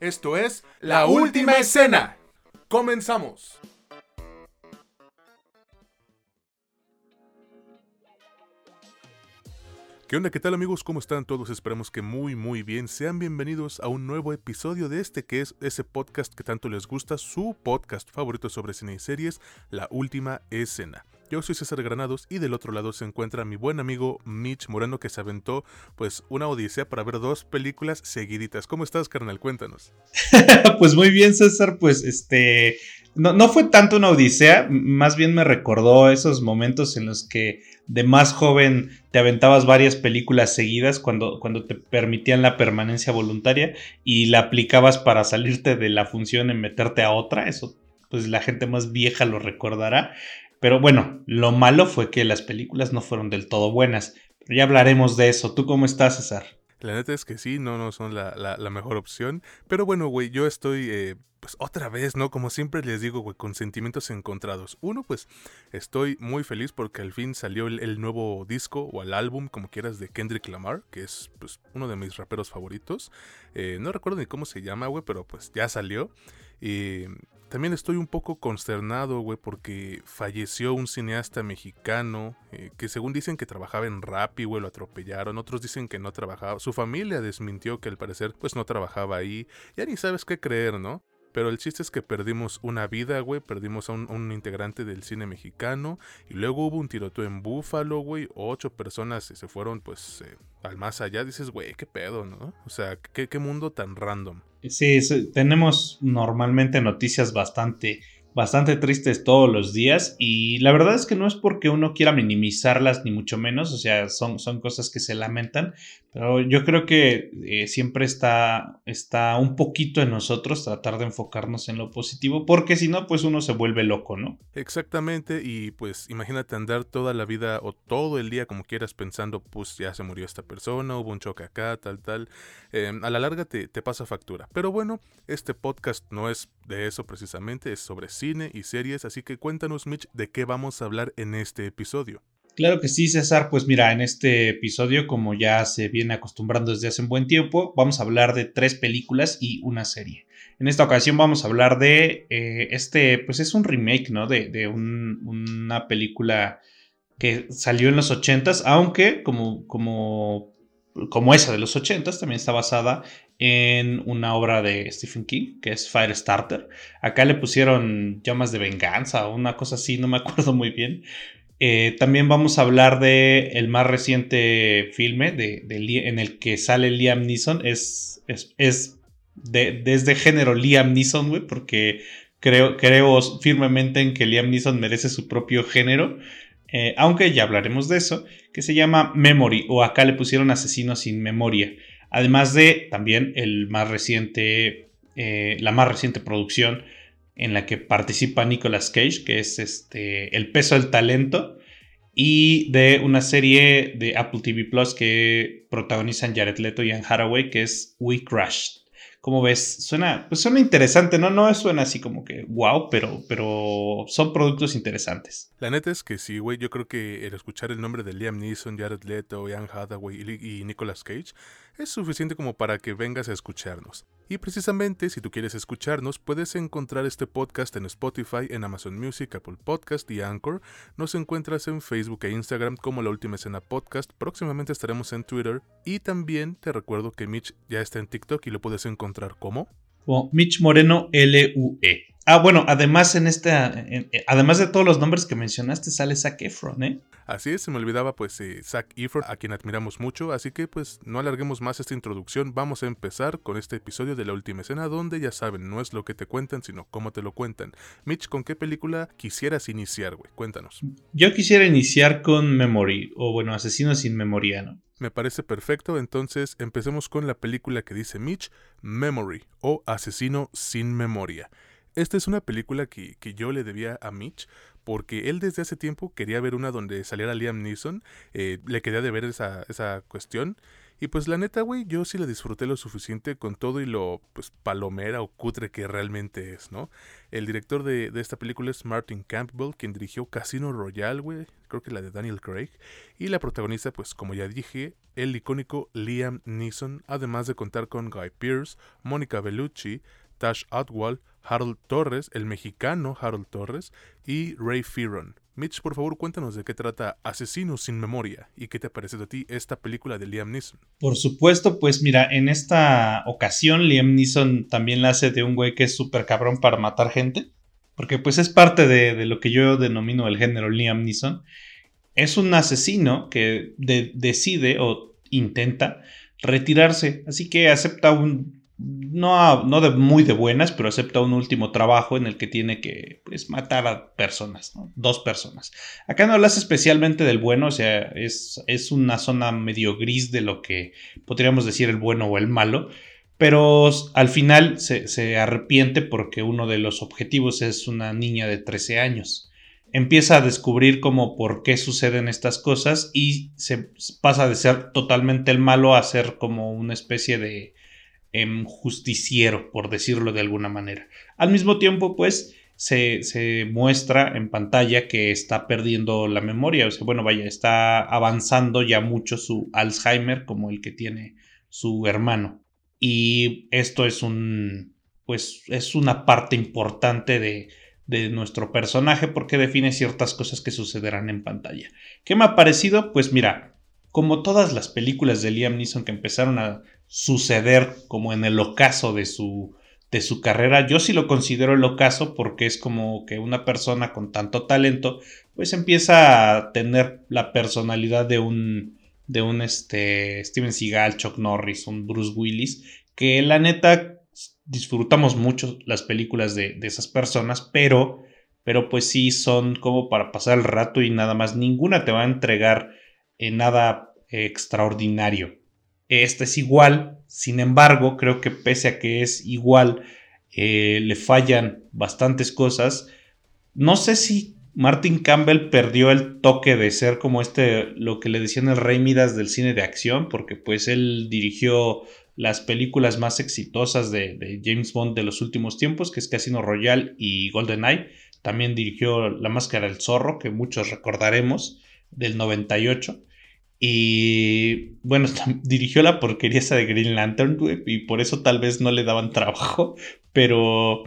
Esto es La Última Escena. Comenzamos. ¿Qué onda? ¿Qué tal amigos? ¿Cómo están todos? Esperamos que muy muy bien. Sean bienvenidos a un nuevo episodio de este que es ese podcast que tanto les gusta, su podcast favorito sobre cine y series, La Última Escena. Yo soy César Granados y del otro lado se encuentra mi buen amigo Mitch Moreno que se aventó pues una odisea para ver dos películas seguiditas. ¿Cómo estás, carnal? Cuéntanos. pues muy bien, César. Pues este, no, no fue tanto una odisea, más bien me recordó esos momentos en los que de más joven te aventabas varias películas seguidas cuando, cuando te permitían la permanencia voluntaria y la aplicabas para salirte de la función en meterte a otra. Eso pues la gente más vieja lo recordará. Pero bueno, lo malo fue que las películas no fueron del todo buenas. Pero ya hablaremos de eso. ¿Tú cómo estás, César? La neta es que sí, no, no son la, la, mejor opción. Pero bueno, güey, yo estoy, eh, pues otra vez, ¿no? Como siempre les digo, güey, con sentimientos encontrados. Uno, pues estoy muy feliz porque al fin salió el, nuevo disco o el álbum, como quieras, de Kendrick Lamar, que es pues uno de mis raperos favoritos. Eh, no recuerdo ni cómo se llama, güey, pero pues ya salió. Y también estoy un poco consternado, güey, porque falleció un cineasta mexicano eh, que según dicen que trabajaba en Rappi, güey, lo atropellaron. Otros dicen que no trabajaba. Su familia desmintió que al parecer pues no trabajaba ahí. Ya ni sabes qué creer, ¿no? Pero el chiste es que perdimos una vida, güey. Perdimos a un, integrante del cine mexicano. Y luego hubo un tiroteo en Búfalo, güey. Ocho personas se fueron, pues, eh, al más allá. Dices, güey, qué pedo, ¿no? O sea, ¿qué, qué mundo tan random. Sí, tenemos normalmente noticias bastante bastante tristes todos los días y la verdad es que no es porque uno quiera minimizarlas ni mucho menos, o sea, son, son cosas que se lamentan, pero yo creo que eh, siempre está, está un poquito en nosotros tratar de enfocarnos en lo positivo, porque si no, pues uno se vuelve loco, ¿no? Exactamente, y pues imagínate andar toda la vida o todo el día como quieras pensando, pues ya se murió esta persona, hubo un choque acá, tal, tal, em, a la larga te, te pasa factura. Pero bueno, este podcast no es de eso precisamente, es sobre sí y series, así que cuéntanos Mitch de qué vamos a hablar en este episodio. Claro que sí, César. Pues mira, en este episodio, como ya se viene acostumbrando desde hace un buen tiempo, vamos a hablar de tres películas y una serie. En esta ocasión vamos a hablar de eh, este, pues es un remake, ¿no? De, una película que salió en los 80s, aunque como, como, como esa de los 80s, también está basada en una obra de Stephen King, que es Firestarter. Acá le pusieron llamas de venganza o una cosa así, no me acuerdo muy bien. Eh, también vamos a hablar de el más reciente filme de, en el que sale Liam Neeson. Es, es, de, desde género Liam Neeson, güey, porque creo, creo firmemente en que Liam Neeson merece su propio género. Eh, aunque ya hablaremos de eso, que se llama Memory, o acá le pusieron Asesino sin Memoria. Además de también el más reciente, eh, la más reciente producción en la que participa Nicolas Cage, que es este, El peso del talento, y de una serie de Apple TV Plus que protagonizan Jared Leto y Anne Haraway, que es We Crashed. ¿Cómo ves? Suena, pues suena interesante, ¿no? No suena así como que wow, pero, pero son productos interesantes. La neta es que sí, güey. Yo creo que el escuchar el nombre de Liam Neeson, Jared Leto, Anne Hathaway y Nicolas Cage es suficiente como para que vengas a escucharnos. Y precisamente si tú quieres escucharnos, puedes encontrar este podcast en Spotify, en Amazon Music, Apple Podcast y Anchor. Nos encuentras en Facebook e Instagram como La Última Escena Podcast. Próximamente estaremos en Twitter. Y también te recuerdo que Mitch ya está en TikTok y lo puedes encontrar como... Como Mitch Moreno LUE. Ah, bueno, además en esta, además de todos los nombres que mencionaste, sale Zac Efron, ¿eh? Así es, se me olvidaba pues eh, Zac Efron, a quien admiramos mucho, así que pues no alarguemos más esta introducción, vamos a empezar con este episodio de la última escena, donde ya saben, no es lo que te cuentan, sino cómo te lo cuentan. Mitch, ¿con qué película quisieras iniciar, güey? Cuéntanos. Yo quisiera iniciar con Memory, o bueno, Asesino sin Memoria, ¿no? Me parece perfecto, entonces empecemos con la película que dice Mitch, Memory, o Asesino sin Memoria. Esta es una película que, yo le debía a Mitch porque él desde hace tiempo quería ver una donde saliera Liam Neeson, eh, le quería de ver esa, esa cuestión Y pues la neta, güey, yo sí la disfruté lo suficiente con todo y lo pues palomera o cutre que realmente es, ¿no? El director de, esta película es Martin Campbell, quien dirigió Casino Royale, güey, creo que la de Daniel Craig. Y la protagonista, pues como ya dije, el icónico Liam Neeson, además de contar con Guy Pearce, Mónica Bellucci, Tash Atwell, Harold Torres, el mexicano Harold Torres y Ray Fearon. Mitch, por favor, cuéntanos de qué trata Asesinos sin Memoria y qué te parece de ti esta película de Liam Neeson. Por supuesto, pues mira, en esta ocasión Liam Neeson también la hace de un güey que es súper cabrón para matar gente, porque pues es parte de, lo que yo denomino el género Liam Neeson. Es un asesino que decide o intenta retirarse, así que acepta un no, no de muy de buenas, pero acepta un último trabajo en el que tiene que pues, matar a personas, dos personas. Acá no hablas especialmente del bueno, o sea, es, es, una zona medio gris de lo que podríamos decir el bueno o el malo, pero al final se, arrepiente porque uno de los objetivos es una niña de 13 años. Empieza a descubrir cómo por qué suceden estas cosas y se pasa de ser totalmente el malo a ser como una especie de justiciero, por decirlo de alguna manera. Al mismo tiempo, pues, se, muestra en pantalla que está perdiendo la memoria, o sea, bueno, vaya, está avanzando ya mucho su Alzheimer como el que tiene su hermano. Y esto es un, pues, es una parte importante de, de nuestro personaje porque define ciertas cosas que sucederán en pantalla. ¿Qué me ha parecido? Pues mira, como todas las películas de Liam Neeson que empezaron a suceder como en el ocaso de su, de su carrera. Yo sí lo considero el ocaso porque es como que una persona con tanto talento pues empieza a tener la personalidad de un de un este Steven Seagal, Chuck Norris, un Bruce Willis, que la neta disfrutamos mucho las películas de, de esas personas, pero pero pues sí son como para pasar el rato y nada más. Ninguna te va a entregar en nada extraordinario. Este es igual, sin embargo, creo que pese a que es igual, eh, le fallan bastantes cosas. No sé si Martin Campbell perdió el toque de ser como este, lo que le decían el rey Midas del cine de acción, porque pues él dirigió las películas más exitosas de, de James Bond de los últimos tiempos, que es Casino Royale y GoldenEye. También dirigió La Máscara del Zorro, que muchos recordaremos, del 98. Y bueno, dirigió la porquería esa de Green Lantern, y por eso tal vez no le daban trabajo, pero,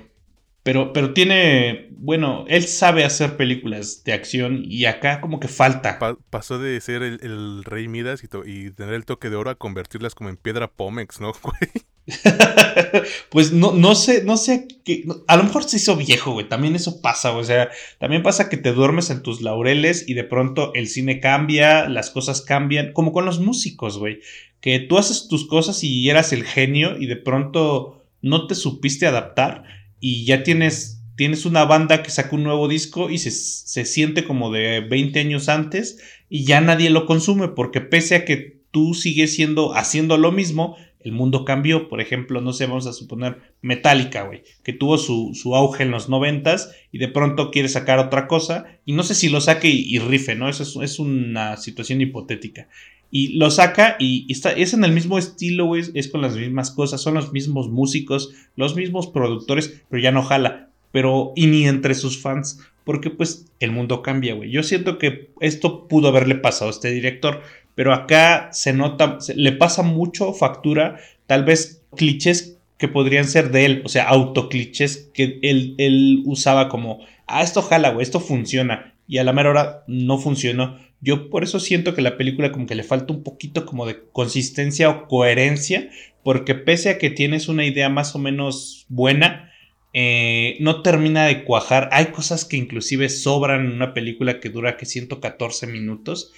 pero, pero tiene, bueno, él sabe hacer películas de acción y acá como que falta. pasó de ser el, rey Midas y, y, tener el toque de oro a convertirlas como en piedra Pómex, ¿no, güey? pues no, no sé, no sé, qué, a lo mejor se hizo viejo, güey, también eso pasa, o sea, también pasa que te duermes en tus laureles y de pronto el cine cambia, las cosas cambian, como con los músicos, güey, que tú haces tus cosas y eras el genio y de pronto no te supiste adaptar y ya tienes, tienes una banda que saca un nuevo disco y se, se siente como de 20 años antes y ya nadie lo consume porque pese a que tú sigues siendo, haciendo lo mismo, el mundo cambió. Por ejemplo, no sé, vamos a suponer Metallica, güey, que tuvo su, auge en los noventas y de pronto quiere sacar otra cosa y no sé si lo saque y, rife, ¿no? Eso es, una situación hipotética. Y lo saca y, está, es en el mismo estilo, güey, es con las mismas cosas, son los mismos músicos, los mismos productores, pero ya no jala. Pero, y ni entre sus fans, porque pues el mundo cambia, güey. Yo siento que esto pudo haberle pasado a este director pero acá se nota, le pasa mucho factura, tal vez clichés que podrían ser de él, o sea, autoclichés que él, él usaba como, ah, esto jala, güey, esto funciona, y a la mera hora no funcionó. Yo por eso siento que la película como que le falta un poquito como de consistencia o coherencia, porque pese a que tienes una idea más o menos buena, eh, no termina de cuajar. Hay cosas que inclusive sobran en una película que dura que 114 minutos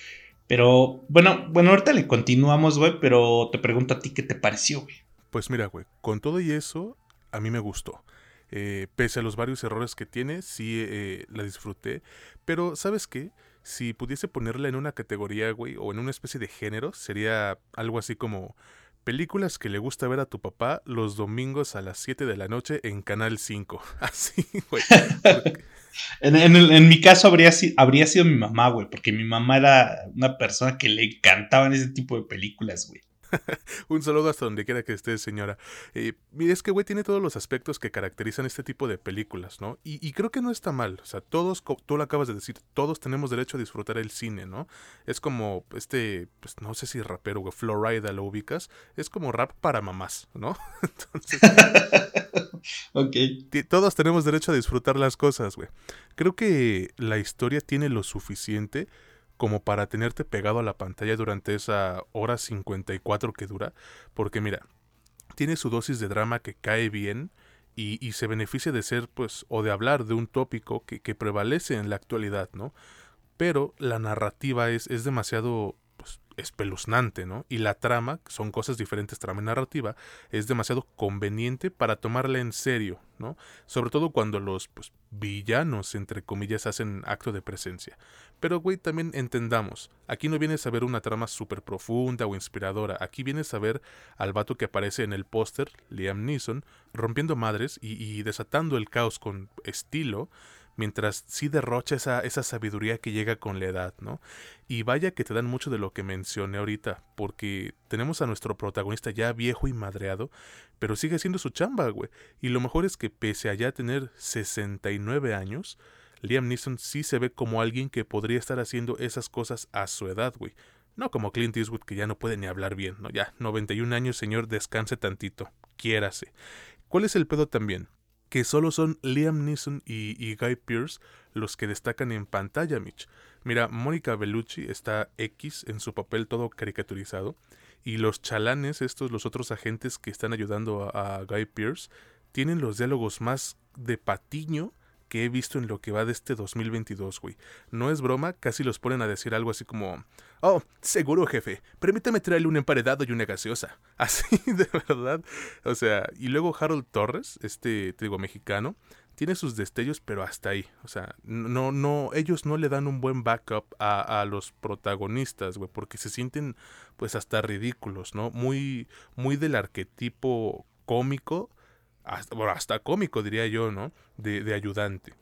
pero bueno, bueno, ahorita le continuamos, güey, pero te pregunto a ti qué te pareció, güey. Pues mira, güey, con todo y eso, a mí me gustó. Eh, pese a los varios errores que tiene, sí eh, la disfruté. Pero, ¿sabes qué? Si pudiese ponerla en una categoría, güey, o en una especie de género, sería algo así como películas que le gusta ver a tu papá los domingos a las 7 de la noche en Canal 5. Así, güey. En, mi caso habría, habría sido mi mamá, güey, porque mi mamá era una persona que le encantaban ese tipo de películas, güey. Un saludo hasta donde quiera que esté, señora. Eh, es que, güey, tiene todos los aspectos que caracterizan este tipo de películas, ¿no? Y, creo que no está mal. O sea, todos, tú lo acabas de decir, todos tenemos derecho a disfrutar el cine, ¿no? Es como este, pues no sé si rapero, güey, Florida lo ubicas. Es como rap para mamás, ¿no? Entonces. ok. Todos tenemos derecho a disfrutar las cosas, güey. Creo que la historia tiene lo suficiente como para tenerte pegado a la pantalla durante esa hora 54 que dura. Porque mira, tiene su dosis de drama que cae bien y, se beneficia de ser, pues, o de hablar de un tópico que, que prevalece en la actualidad, ¿no? Pero la narrativa es, es demasiado espeluznante, ¿no? Y la trama, son cosas diferentes, trama y narrativa, es demasiado conveniente para tomarla en serio, ¿no? Sobre todo cuando los pues, villanos, entre comillas, hacen acto de presencia. Pero, güey, también entendamos, aquí no vienes a ver una trama súper profunda o inspiradora, aquí vienes a ver al vato que aparece en el póster, Liam Neeson, rompiendo madres y, y desatando el caos con estilo, mientras sí derrocha esa, esa sabiduría que llega con la edad, ¿no? Y vaya que te dan mucho de lo que mencioné ahorita, porque tenemos a nuestro protagonista ya viejo y madreado, pero sigue siendo su chamba, güey. Y lo mejor es que pese a ya tener 69 años, Liam Neeson sí se ve como alguien que podría estar haciendo esas cosas a su edad, güey. No como Clint Eastwood que ya no puede ni hablar bien, ¿no? Ya, 91 años, señor, descanse tantito, quiérase. ¿Cuál es el pedo también? Que solo son Liam Neeson y, Guy Pearce los que destacan en pantalla, Mitch. Mira, Mónica Bellucci está X en su papel todo caricaturizado. Y los chalanes, estos, los otros agentes que están ayudando a, a Guy Pearce, tienen los diálogos más de patiño que he visto en lo que va de este 2022, güey. No es broma, casi los ponen a decir algo así como, oh, seguro jefe, permítame traerle un emparedado y una gaseosa. Así, de verdad. O sea, y luego Harold Torres, este, te digo, mexicano, tiene sus destellos, pero hasta ahí. O sea, no, no, ellos no le dan un buen backup a, a los protagonistas, güey, porque se sienten, pues, hasta ridículos, ¿no? Muy, muy del arquetipo cómico hasta, cómico diría yo, ¿no? De, de ayudante.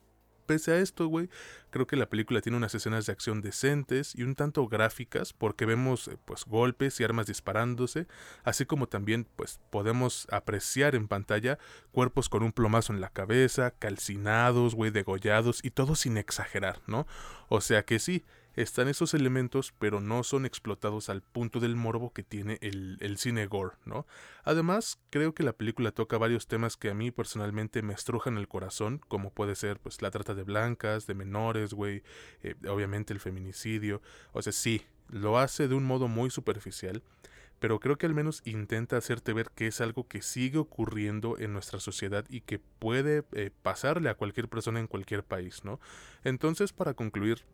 Pese a esto, güey, creo que la película tiene unas escenas de acción decentes y un tanto gráficas porque vemos eh, pues golpes y armas disparándose, así como también pues podemos apreciar en pantalla cuerpos con un plomazo en la cabeza, calcinados, güey, degollados y todo sin exagerar, ¿no? O sea que sí, están esos elementos, pero no son explotados al punto del morbo que tiene el, el, cine gore, ¿no? Además, creo que la película toca varios temas que a mí personalmente me estrujan el corazón, como puede ser pues la trata de blancas, de menores, güey, eh, obviamente el feminicidio, o sea, sí, lo hace de un modo muy superficial, pero creo que al menos intenta hacerte ver que es algo que sigue ocurriendo en nuestra sociedad y que puede eh, pasarle a cualquier persona en cualquier país, ¿no? Entonces, para concluir,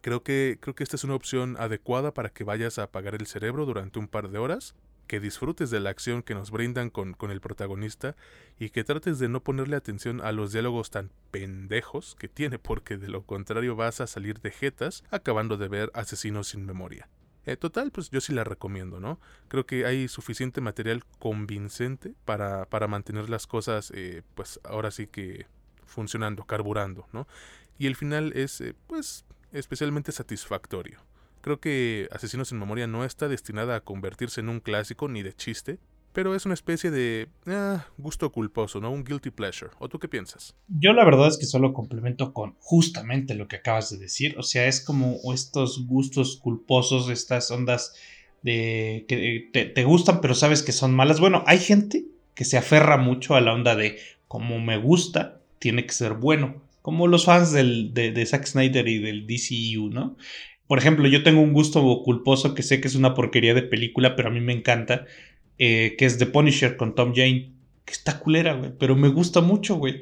Creo que, creo que esta es una opción adecuada para que vayas a apagar el cerebro durante un par de horas, que disfrutes de la acción que nos brindan con, con el protagonista y que trates de no ponerle atención a los diálogos tan pendejos que tiene, porque de lo contrario vas a salir de jetas acabando de ver Asesinos sin Memoria. Eh, total, pues yo sí la recomiendo, ¿no? Creo que hay suficiente material convincente para, para mantener las cosas, eh, pues ahora sí que funcionando, carburando, ¿no? Y el final es, eh, pues, especialmente satisfactorio. Creo que Asesinos en Memoria no está destinada a convertirse en un clásico ni de chiste, pero es una especie de ah, gusto culposo, ¿no? Un guilty pleasure. ¿O tú qué piensas? Yo la verdad es que solo complemento con justamente lo que acabas de decir. O sea, es como estos gustos culposos, estas ondas de que te, te gustan pero sabes que son malas. Bueno, hay gente que se aferra mucho a la onda de como me gusta, tiene que ser bueno como los fans del, de, Zack Snyder y del DCU, ¿no? Por ejemplo, yo tengo un gusto culposo que sé que es una porquería de película, pero a mí me encanta, eh, que es The Punisher con Tom Jane, que está culera, güey, pero me gusta mucho, güey.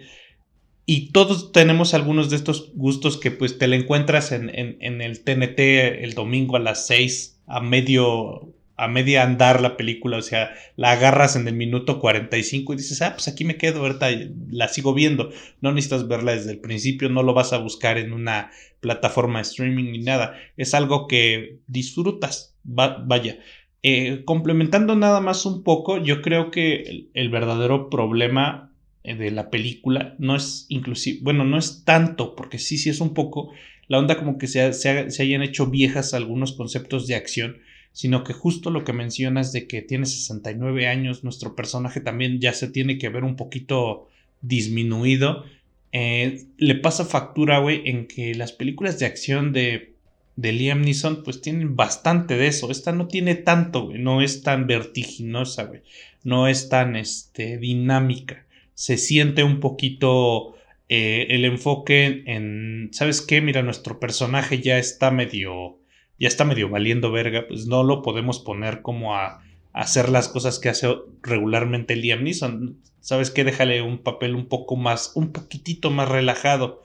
Y todos tenemos algunos de estos gustos que pues te la encuentras en, en, en el TNT el domingo a las 6, a medio a media andar la película, o sea, la agarras en el minuto 45 y dices, ah, pues aquí me quedo, ahorita la sigo viendo. No necesitas verla desde el principio, no lo vas a buscar en una plataforma de streaming ni nada. Es algo que disfrutas, vaya. Eh, complementando nada más un poco, yo creo que el, verdadero problema eh, de la película no es inclusive, bueno, no es tanto, porque sí, sí es un poco la onda como que se, se hayan hecho viejas algunos conceptos de acción sino que justo lo que mencionas de que tiene 69 años, nuestro personaje también ya se tiene que ver un poquito disminuido. Eh, le pasa factura, güey, en que las películas de acción de, de Liam Neeson, pues tienen bastante de eso. Esta no tiene tanto, güey, no es tan vertiginosa, güey, no es tan este, dinámica. Se siente un poquito eh, el enfoque en, ¿sabes qué? Mira, nuestro personaje ya está medio ya está medio valiendo verga, pues no lo podemos poner como a, hacer las cosas que hace regularmente Liam Neeson. ¿Sabes qué? Déjale un papel un poco más, un poquitito más relajado.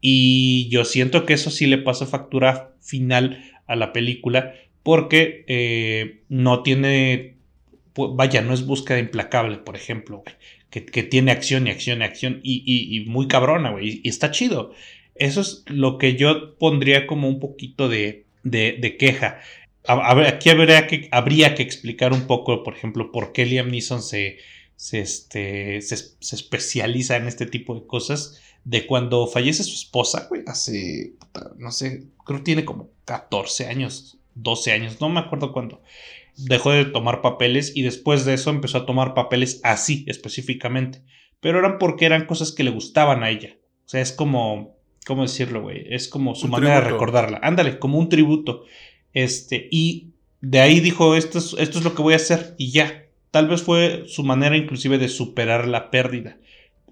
Y yo siento que eso sí le pasa factura final a la película porque eh, no tiene, vaya, no es búsqueda implacable, por ejemplo, que, tiene acción y acción y acción y, y muy cabrona, güey, y está chido. Eso es lo que yo pondría como un poquito de, de, queja. aquí habría que, habría que explicar un poco, por ejemplo, por qué Liam Neeson se, se, este, se, especializa en este tipo de cosas. De cuando fallece su esposa, güey, hace, no sé, creo que tiene como 14 años, 12 años, no me acuerdo cuándo. Dejó de tomar papeles y después de eso empezó a tomar papeles así específicamente. Pero eran porque eran cosas que le gustaban a ella. O sea, es como ¿cómo decirlo, güey? Es como su manera de recordarla. Ándale, como un tributo. Este, y de ahí dijo, esto es, esto es lo que voy a hacer y ya. Tal vez fue su manera inclusive de superar la pérdida.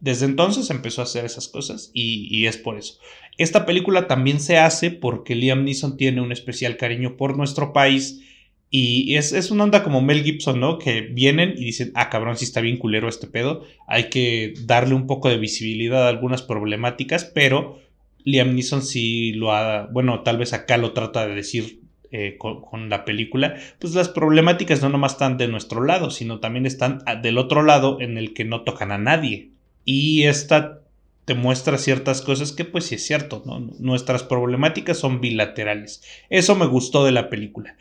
Desde entonces empezó a hacer esas cosas y, es por eso. Esta película también se hace porque Liam Neeson tiene un especial cariño por nuestro país y es, es, una onda como Mel Gibson, ¿no? Que vienen y dicen, ah, cabrón, sí está bien culero este pedo, hay que darle un poco de visibilidad a algunas problemáticas, pero Liam Neeson sí lo ha, bueno, tal vez acá lo trata de decir eh, con, la película, pues las problemáticas no nomás están de nuestro lado, sino también están del otro lado en el que no tocan a nadie. Y esta te muestra ciertas cosas que pues sí es cierto. Nuestras problemáticas son bilaterales. Eso me gustó de la película.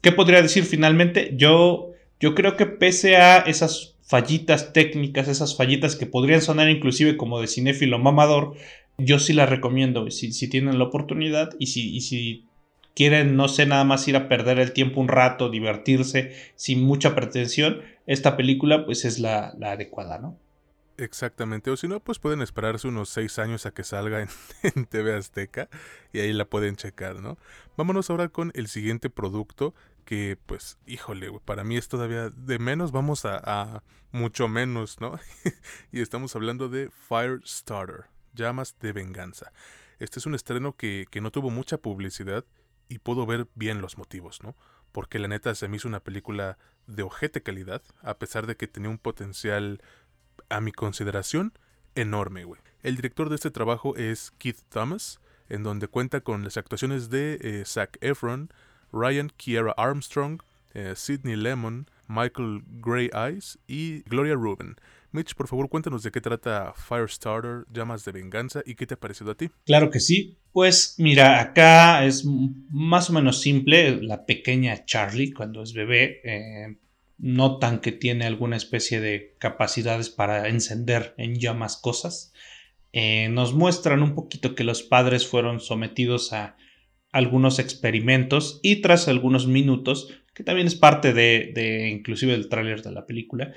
¿Qué podría decir finalmente? Yo, yo creo que pese a esas fallitas técnicas, esas fallitas que podrían sonar inclusive como de cinéfilo mamador, yo sí la recomiendo, si, tienen la oportunidad y si, si quieren, no sé, nada más ir a perder el tiempo un rato, divertirse sin mucha pretensión, esta película pues es la, adecuada, ¿no? Exactamente, o si no, pues pueden esperarse unos seis años a que salga en, TV Azteca y ahí la pueden checar, ¿no? Vámonos ahora con el siguiente producto que, pues, híjole, para mí es todavía de menos, vamos a mucho menos, ¿no? y estamos hablando de Firestarter. Llamas de Venganza. Este es un estreno que, no tuvo mucha publicidad y puedo ver bien los motivos, ¿no? Porque la neta se me hizo una película de ojete calidad, a pesar de que tenía un potencial, a mi consideración, enorme, güey. El director de este trabajo es Keith Thomas, en donde cuenta con las actuaciones de eh, Zac Efron, Ryan Kiera Armstrong, eh, Sidney Lemon, Michael Grey Eyes y Gloria Rubin. Mitch, por favor, cuéntanos de qué trata Firestarter, Llamas de Venganza y qué te ha parecido a ti. Claro que sí. Pues mira, acá es más o menos simple. La pequeña Charlie, cuando es bebé, eh, notan que tiene alguna especie de capacidades para encender en llamas cosas. Eh, nos muestran un poquito que los padres fueron sometidos a algunos experimentos y tras algunos minutos, que también es parte de, de inclusive del tráiler de la película,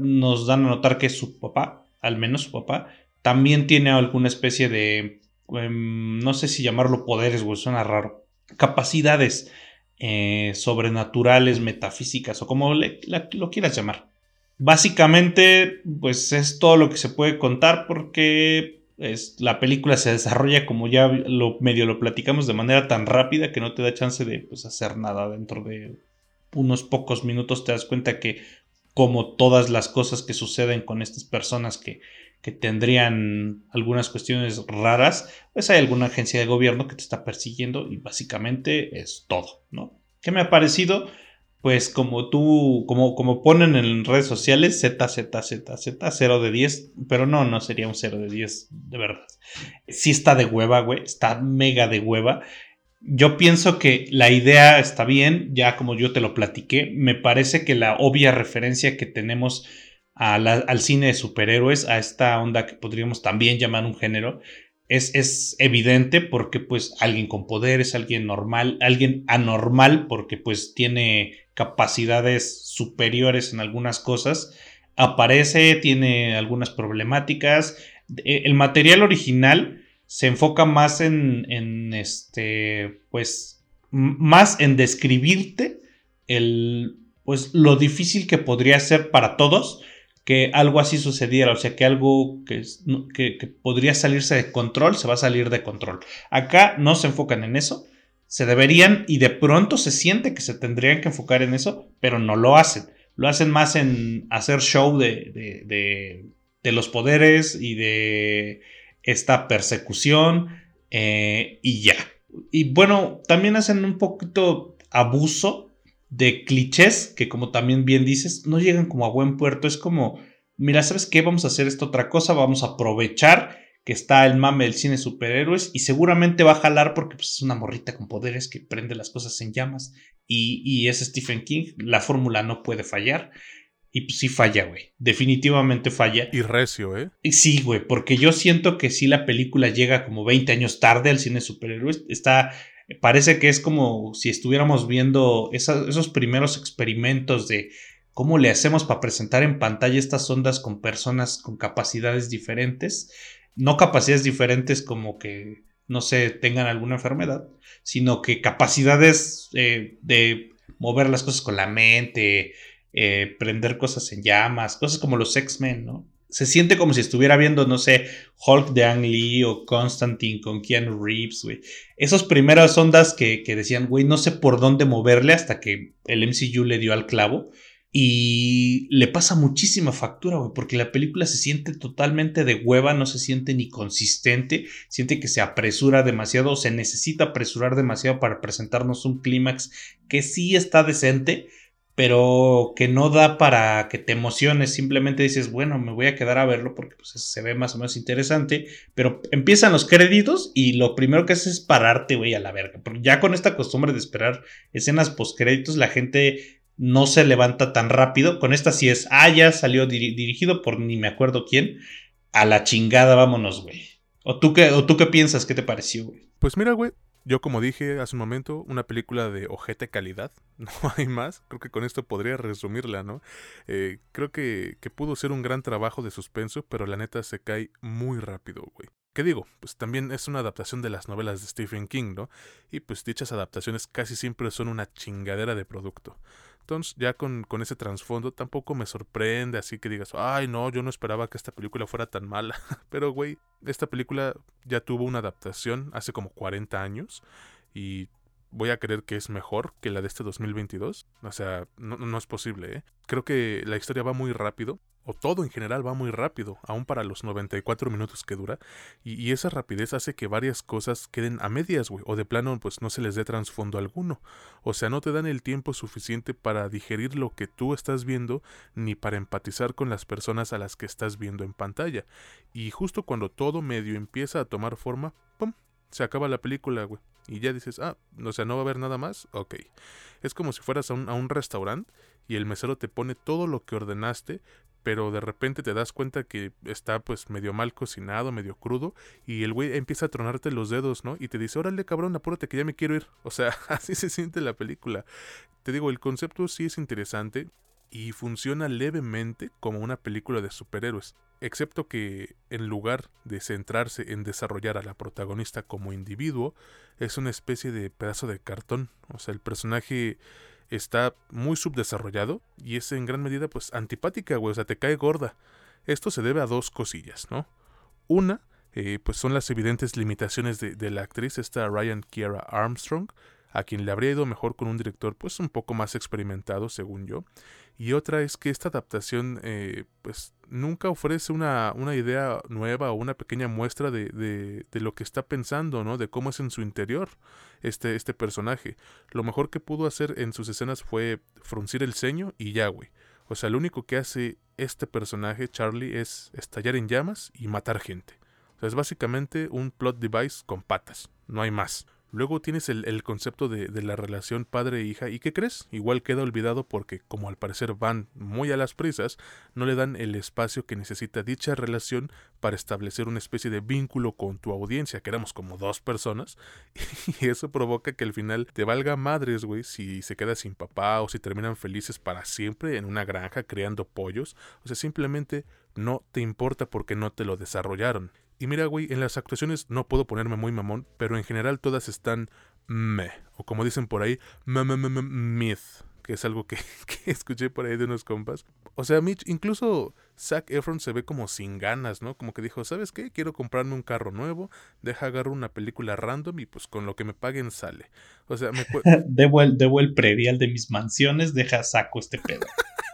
nos dan a notar que su papá, al menos su papá, también tiene alguna especie de, em, no sé si llamarlo poderes, güey, suena raro, capacidades eh, sobrenaturales, metafísicas o como lo quieras llamar. Básicamente, pues es todo lo que se puede contar porque es, la película se desarrolla como ya lo medio lo platicamos de manera tan rápida que no te da chance de pues, hacer nada dentro de unos pocos minutos te das cuenta que como todas las cosas que suceden con estas personas que, que tendrían algunas cuestiones raras, pues hay alguna agencia de gobierno que te está persiguiendo y básicamente es todo, ¿no? ¿Qué me ha parecido? Pues como tú, como, como ponen en redes sociales, Z, Z, Z, Z, 0 de 10, pero no, no sería un 0 de 10, de verdad. Sí está de hueva, güey, está mega de hueva. Yo pienso que la idea está bien, ya como yo te lo platiqué, me parece que la obvia referencia que tenemos al cine de superhéroes, a esta onda que podríamos también llamar un género, es, es, evidente porque pues alguien con poder es alguien normal, alguien anormal porque pues tiene capacidades superiores en algunas cosas, aparece, tiene algunas problemáticas. E, el material original se enfoca más en, en este, pues, más en describirte el, pues, lo difícil que podría ser para todos que algo así sucediera, o sea, que algo que, que, podría salirse de control se va a salir de control. Acá no se enfocan en eso, se deberían y de pronto se siente que se tendrían que enfocar en eso, pero no lo hacen. Lo hacen más en hacer show de, de, de, los poderes y de esta persecución eh, y ya. Y bueno, también hacen un poquito abuso de clichés que como también bien dices, no llegan como a buen puerto. Es como, mira, ¿sabes qué? Vamos a hacer esta otra cosa, vamos a aprovechar que está el mame del cine superhéroes y seguramente va a jalar porque pues, es una morrita con poderes que prende las cosas en llamas y, y es Stephen King, la fórmula no puede fallar. Y pues sí falla, güey. Definitivamente falla. Y recio, ¿eh? Sí, güey, porque yo siento que si la película llega como 20 años tarde al cine superhéroes. Está Parece que es como si estuviéramos viendo esos primeros experimentos de cómo le hacemos para presentar en pantalla estas ondas con personas con capacidades diferentes. No capacidades diferentes como que, no sé, tengan alguna enfermedad, sino que capacidades eh, de mover las cosas con la mente, eh, prender cosas en llamas, cosas como los X-Men, ¿no? se siente como si estuviera viendo, no sé, Hulk de Ang Lee o Constantine con Keanu Reeves, güey. Esos primeras ondas que, decían, güey, no sé por dónde moverle hasta que el MCU le dio al clavo. Y le pasa muchísima factura, güey, porque la película se siente totalmente de hueva, no se siente ni consistente, siente que se apresura demasiado o se necesita apresurar demasiado para presentarnos un clímax que sí está decente, pero que no da para que te emociones, simplemente dices, bueno, me voy a quedar a verlo porque pues, se ve más o menos interesante, pero empiezan los créditos y lo primero que haces es pararte, güey, a la verga, ya con esta costumbre de esperar escenas postcréditos, la gente no se levanta tan rápido, con esta sí es, ah, ya salió dirigido por ni me acuerdo quién, a la chingada, vámonos, güey. ¿O tú qué, o tú qué piensas? ¿Qué te pareció, güey? Pues mira, güey, yo, como dije hace un momento, una película de ojete calidad, no hay más. Creo que con esto podría resumirla, ¿no? Eh, creo que, que pudo ser un gran trabajo de suspenso, pero la neta se cae muy rápido, güey. ¿Qué digo? Pues también es una adaptación de las novelas de Stephen King, ¿no? Y pues dichas adaptaciones casi siempre son una chingadera de producto. Entonces, ya con, con ese trasfondo tampoco me sorprende, así que digas, ay, no, yo no esperaba que esta película fuera tan mala. Pero, güey, esta película ya tuvo una adaptación hace como 40 años y voy a creer que es mejor que la de este 2022. O sea, no, es posible, ¿eh? Creo que la historia va muy rápido o todo en general va muy rápido, aún para los 94 minutos que dura, y, esa rapidez hace que varias cosas queden a medias, güey, o de plano pues no se les dé trasfondo alguno, o sea, no te dan el tiempo suficiente para digerir lo que tú estás viendo, ni para empatizar con las personas a las que estás viendo en pantalla, y justo cuando todo medio empieza a tomar forma, ¡pum! Se acaba la película, güey. Y ya dices, ah, o sea, no va a haber nada más. Ok. Es como si fueras a un, a un restaurante y el mesero te pone todo lo que ordenaste, pero de repente te das cuenta que está pues medio mal cocinado, medio crudo, y el güey empieza a tronarte los dedos, ¿no? Y te dice, órale cabrón, apúrate que ya me quiero ir. O sea, así se siente la película. Te digo, el concepto sí es interesante y funciona levemente como una película de superhéroes, excepto que en lugar de centrarse en desarrollar a la protagonista como individuo, es una especie de pedazo de cartón. O sea, el personaje está muy subdesarrollado y es en gran medida pues antipática, güey, o sea, te cae gorda. Esto se debe a dos cosillas, ¿no? Una, eh, pues son las evidentes limitaciones de, la actriz, esta Ryan Kiera Armstrong, a quien le habría ido mejor con un director pues un poco más experimentado, según yo. Y otra es que esta adaptación eh, pues nunca ofrece una, una, idea nueva o una pequeña muestra de, de, de, lo que está pensando, ¿no? De cómo es en su interior este, este personaje. Lo mejor que pudo hacer en sus escenas fue fruncir el ceño y ya, güey. O sea, lo único que hace este personaje, Charlie, es estallar en llamas y matar gente. O sea, es básicamente un plot device con patas. No hay más. Luego tienes el, concepto de, la relación padre-hija y ¿qué crees? Igual queda olvidado porque como al parecer van muy a las prisas, no le dan el espacio que necesita dicha relación para establecer una especie de vínculo con tu audiencia, que éramos como dos personas, y eso provoca que al final te valga madres, güey, si se queda sin papá o si terminan felices para siempre en una granja creando pollos, o sea, simplemente no te importa porque no te lo desarrollaron. Y mira, güey, en las actuaciones no puedo ponerme muy mamón, pero en general todas están me, o como dicen por ahí, me, me, me, myth, que es algo que, que, escuché por ahí de unos compas. O sea, Mitch, incluso Zac Efron se ve como sin ganas, ¿no? Como que dijo, ¿sabes qué? Quiero comprarme un carro nuevo, deja agarro una película random y pues con lo que me paguen sale. O sea, me... debo, el, debo el predial de mis mansiones, deja saco este pedo.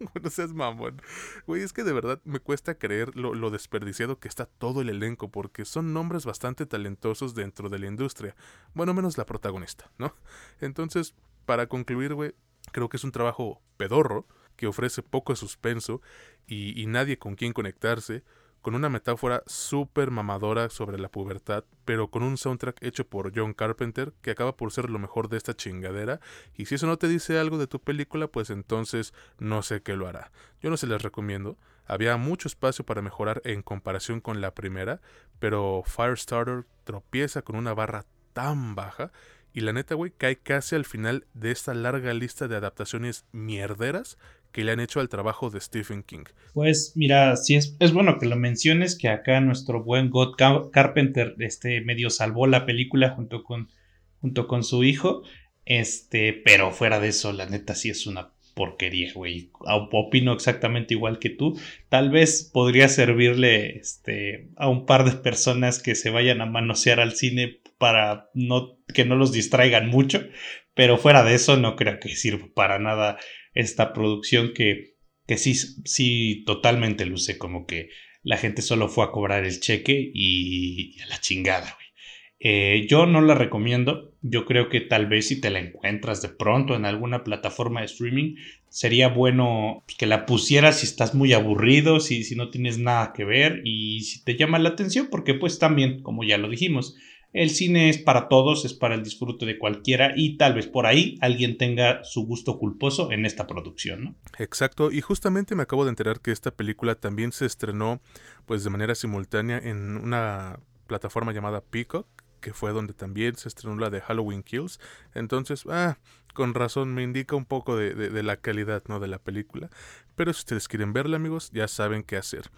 no seas mamón. Güey, es que de verdad me cuesta creer lo, desperdiciado que está todo el elenco, porque son nombres bastante talentosos dentro de la industria. Bueno, menos la protagonista, ¿no? Entonces, para concluir, güey, creo que es un trabajo pedorro, que ofrece poco suspenso y, y nadie con quien conectarse, con una metáfora súper mamadora sobre la pubertad, pero con un soundtrack hecho por John Carpenter que acaba por ser lo mejor de esta chingadera, y si eso no te dice algo de tu película, pues entonces no sé qué lo hará. Yo no se les recomiendo, había mucho espacio para mejorar en comparación con la primera, pero Firestarter tropieza con una barra tan baja y la neta, güey, cae casi al final de esta larga lista de adaptaciones mierderas que le han hecho al trabajo de Stephen King. Pues mira, sí es, bueno que lo menciones, que acá nuestro buen God Carpenter este, medio salvó la película junto con, junto con su hijo, este, pero fuera de eso, la neta sí es una porquería, güey. Opino exactamente igual que tú. Tal vez podría servirle este, a un par de personas que se vayan a manosear al cine para no, que no los distraigan mucho, pero fuera de eso no creo que sirva para nada esta producción que, que sí, sí totalmente luce como que la gente solo fue a cobrar el cheque y, a la chingada. Eh, yo no la recomiendo. Yo creo que tal vez si te la encuentras de pronto en alguna plataforma de streaming, sería bueno que la pusieras si estás muy aburrido, si, si no tienes nada que ver y si te llama la atención, porque pues también, como ya lo dijimos, el cine es para todos, es para el disfrute de cualquiera y tal vez por ahí alguien tenga su gusto culposo en esta producción, ¿no? Exacto, y justamente me acabo de enterar que esta película también se estrenó pues de manera simultánea en una plataforma llamada Peacock, que fue donde también se estrenó la de Halloween Kills. Entonces, ah, con razón me indica un poco de, de la calidad, ¿no? De la película. Pero si ustedes quieren verla, amigos, ya saben qué hacer.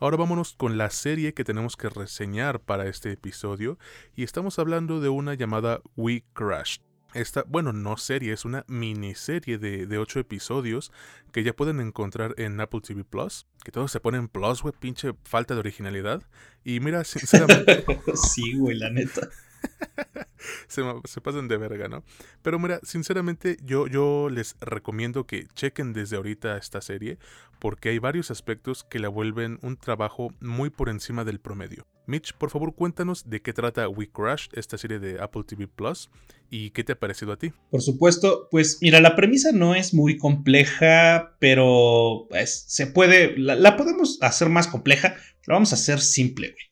Ahora vámonos con la serie que tenemos que reseñar para este episodio y estamos hablando de una llamada We Crashed. Esta, bueno, no serie, es una miniserie de, de 8 episodios que ya pueden encontrar en Apple TV Plus. Que todos se ponen Plus, güey, pinche falta de originalidad. Y mira, sinceramente. sí, güey, la neta. se, se, pasan de verga, ¿no? Pero mira, sinceramente yo, yo les recomiendo que chequen desde ahorita esta serie porque hay varios aspectos que la vuelven un trabajo muy por encima del promedio. Mitch, por favor cuéntanos de qué trata We Crash, esta serie de Apple TV Plus, y qué te ha parecido a ti. Por supuesto, pues mira, la premisa no es muy compleja, pero pues, se puede, la, la podemos hacer más compleja, la vamos a hacer simple, güey.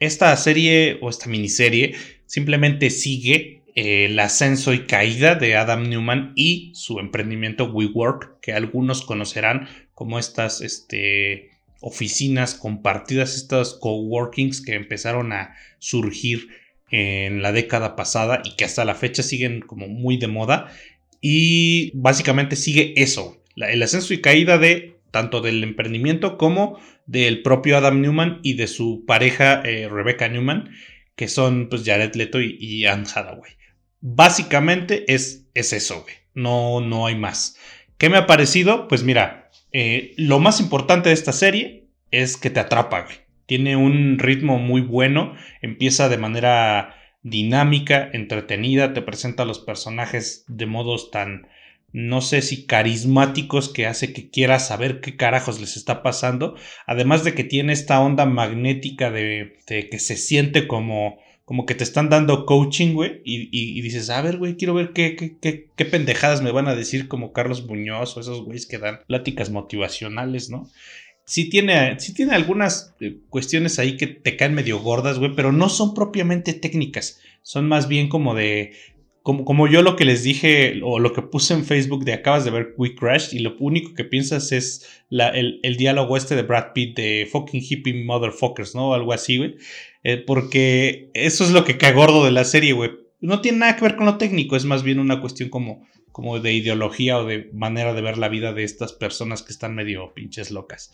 Esta serie o esta miniserie simplemente sigue eh, el ascenso y caída de Adam Newman y su emprendimiento WeWork, que algunos conocerán como estas este, oficinas compartidas, estos coworkings que empezaron a surgir en la década pasada y que hasta la fecha siguen como muy de moda. Y básicamente sigue eso, el ascenso y caída de tanto del emprendimiento como del propio Adam Newman y de su pareja eh, Rebecca Newman, que son pues Jared Leto y, Anne Hathaway. Básicamente es, es eso, güey. No, no hay más. ¿Qué me ha parecido? Pues mira, eh, lo más importante de esta serie es que te atrapa, güey. Tiene un ritmo muy bueno, empieza de manera dinámica, entretenida, te presenta a los personajes de modos tan, no sé si carismáticos que hace que quieras saber qué carajos les está pasando. Además de que tiene esta onda magnética de, que se siente como, como que te están dando coaching, güey. Y, dices, a ver, güey, quiero ver qué, qué, qué, pendejadas me van a decir como Carlos Muñoz o esos güeyes que dan pláticas motivacionales, ¿no? sí tiene, sí tiene algunas eh, cuestiones ahí que te caen medio gordas, güey, pero no son propiamente técnicas. Son más bien como de. Como, como yo lo que les dije o lo que puse en Facebook de acabas de ver Quick Crash y lo único que piensas es la, el, el, diálogo este de Brad Pitt de fucking hippie motherfuckers, ¿no? Algo así, güey. Eh, porque eso es lo que cae gordo de la serie, güey. No tiene nada que ver con lo técnico, es más bien una cuestión como como de ideología o de manera de ver la vida de estas personas que están medio pinches locas.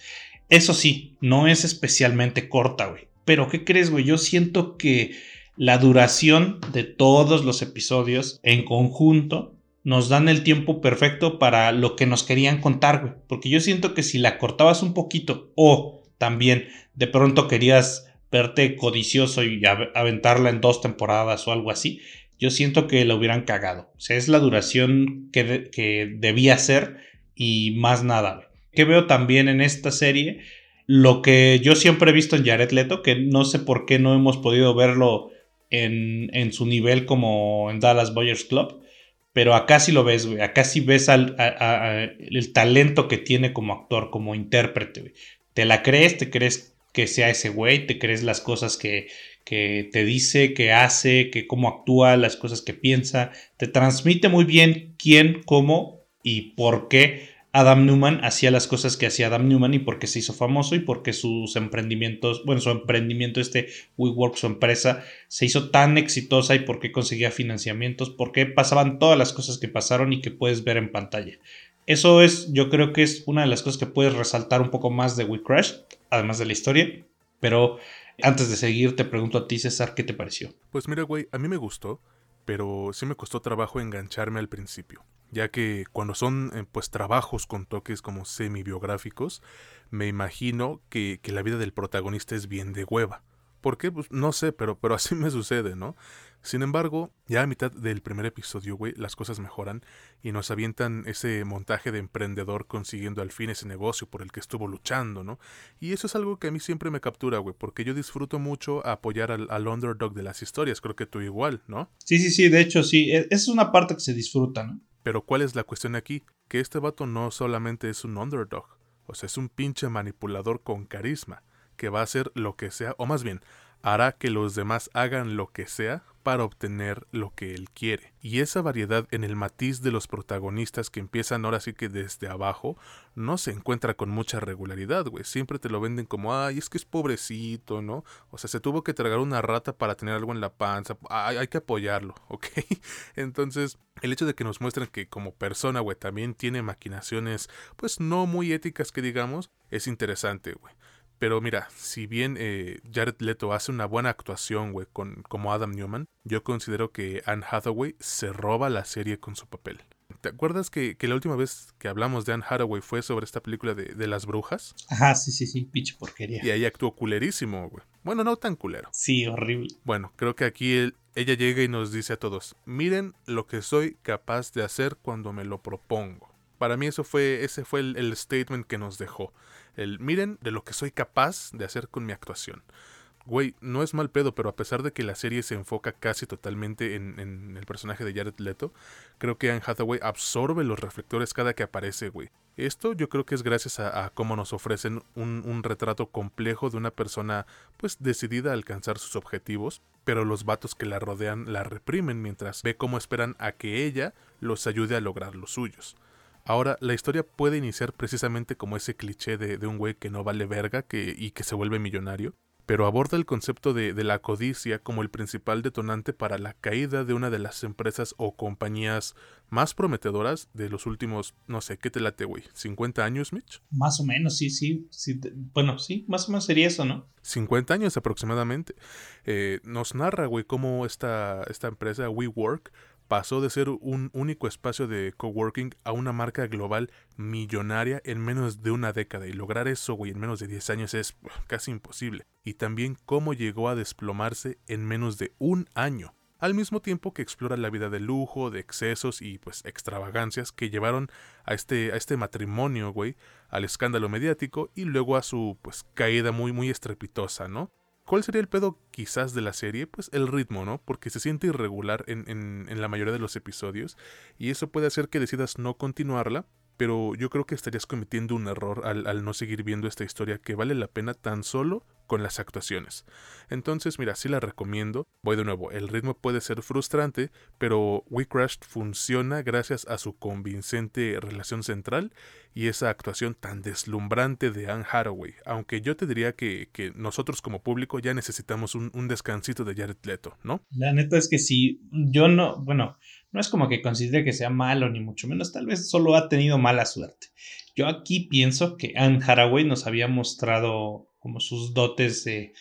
Eso sí, no es especialmente corta, güey. Pero ¿qué crees, güey? Yo siento que la duración de todos los episodios en conjunto nos dan el tiempo perfecto para lo que nos querían contar, güey. Porque yo siento que si la cortabas un poquito o también de pronto querías verte codicioso y aventarla en dos temporadas o algo así, yo siento que la hubieran cagado. O sea, es la duración que, que debía ser y más nada. Que veo también en esta serie lo que yo siempre he visto en Jared Leto, que no sé por qué no hemos podido verlo en, en su nivel como en Dallas Boyers Club, pero acá sí lo ves. Acá sí ves al, el talento que tiene como actor, como intérprete. Te la crees, te crees que sea ese güey, te crees las cosas que, que te dice, que hace, que cómo actúa, las cosas que piensa, te transmite muy bien quién, cómo y por qué Adam Newman hacía las cosas que hacía Adam Newman y por qué se hizo famoso y por qué sus emprendimientos, bueno, su emprendimiento, este WeWork, su empresa, se hizo tan exitosa y por qué conseguía financiamientos, por qué pasaban todas las cosas que pasaron y que puedes ver en pantalla. Eso es, yo creo que es una de las cosas que puedes resaltar un poco más de We Crash, además de la historia, pero antes de seguir, te pregunto a ti, César, ¿qué te pareció? Pues mira, güey, a mí me gustó, pero sí me costó trabajo engancharme al principio, ya que cuando son eh, pues trabajos con toques como semi-biográficos, me imagino que, que la vida del protagonista es bien de hueva. ¿Por qué? Pues no sé, pero, pero así me sucede, ¿no? Sin embargo, ya a mitad del primer episodio, güey, las cosas mejoran y nos avientan ese montaje de emprendedor consiguiendo al fin ese negocio por el que estuvo luchando, ¿no? Y eso es algo que a mí siempre me captura, güey, porque yo disfruto mucho apoyar al, underdog de las historias, creo que tú igual, ¿no? Sí, sí, sí, de hecho sí, e, es una parte que se disfruta, ¿no? Pero ¿cuál es la cuestión aquí? Que este vato no solamente es un underdog, o sea, es un pinche manipulador con carisma, que va a hacer lo que sea, o más bien, hará que los demás hagan lo que sea para obtener lo que él quiere. Y esa variedad en el matiz de los protagonistas que empiezan ahora sí que desde abajo no se encuentra con mucha regularidad, güey. Siempre te lo venden como, ay, es que es pobrecito, ¿no? O sea, se tuvo que tragar una rata para tener algo en la panza. Ay, hay que apoyarlo, ¿ok? Entonces, el hecho de que nos muestren que como persona, güey, también tiene maquinaciones, pues no muy éticas que digamos, es interesante, güey. Pero mira, si bien eh, Jared Leto hace una buena actuación, güey, con, como Adam Newman, yo considero que Anne Hathaway se roba la serie con su papel. ¿Te acuerdas que, la última vez que hablamos de Anne Hathaway fue sobre esta película de, las brujas? Ajá, sí, sí, sí, pinche porquería. Y ahí actuó culerísimo, güey. Bueno, no tan culero. Sí, horrible. Bueno, creo que aquí ella llega y nos dice a todos, miren lo que soy capaz de hacer cuando me lo propongo. Para mí eso fue, ese fue el statement que nos dejó. El miren de lo que soy capaz de hacer con mi actuación. Güey, no es mal pedo, pero a pesar de que la serie se enfoca casi totalmente en, el personaje de Jared Leto, creo que Anne Hathaway absorbe los reflectores cada que aparece, güey. Esto yo creo que es gracias a, cómo nos ofrecen un, retrato complejo de una persona, pues decidida a alcanzar sus objetivos, pero los vatos que la rodean la reprimen mientras ve cómo esperan a que ella los ayude a lograr los suyos. Ahora, la historia puede iniciar precisamente como ese cliché de, un güey que no vale verga que, y que se vuelve millonario, pero aborda el concepto de, de, la codicia como el principal detonante para la caída de una de las empresas o compañías más prometedoras de los últimos, no sé, ¿qué te late, güey? ¿50 años, Mitch? Más o menos, sí, sí. sí bueno, sí, más o menos sería eso, ¿no? 50 años aproximadamente. Eh, nos narra, güey, cómo esta, esta empresa, WeWork, pasó de ser un único espacio de coworking a una marca global millonaria en menos de una década y lograr eso, güey, en menos de 10 años es casi imposible. Y también cómo llegó a desplomarse en menos de un año. Al mismo tiempo que explora la vida de lujo, de excesos y pues extravagancias que llevaron a este, a este matrimonio, güey, al escándalo mediático y luego a su pues caída muy muy estrepitosa, ¿no? ¿Cuál sería el pedo quizás de la serie? Pues el ritmo, ¿no? Porque se siente irregular en, en, la mayoría de los episodios y eso puede hacer que decidas no continuarla pero yo creo que estarías cometiendo un error al, al no seguir viendo esta historia que vale la pena tan solo con las actuaciones. Entonces, mira, sí la recomiendo. Voy de nuevo, el ritmo puede ser frustrante, pero We Crashed funciona gracias a su convincente relación central y esa actuación tan deslumbrante de Anne Hathaway. Aunque yo te diría que, nosotros como público ya necesitamos un, un, descansito de Jared Leto, ¿no? La neta es que sí, yo no, bueno, no es como que considere que sea malo, ni mucho menos, tal vez solo ha tenido mala suerte. Yo aquí pienso que Anne Hathaway nos había mostrado como sus dotes de,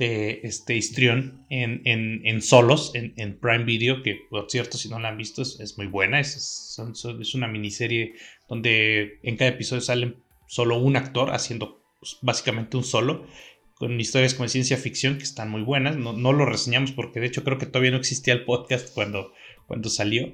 este histrión en, en, en solos en, en, Prime Video, que por cierto, si no la han visto, es, muy buena. Es, es, una miniserie donde en cada episodio sale solo un actor haciendo pues, básicamente un solo, con historias como ciencia ficción que están muy buenas. No, no, lo reseñamos porque de hecho creo que todavía no existía el podcast cuando, cuando salió.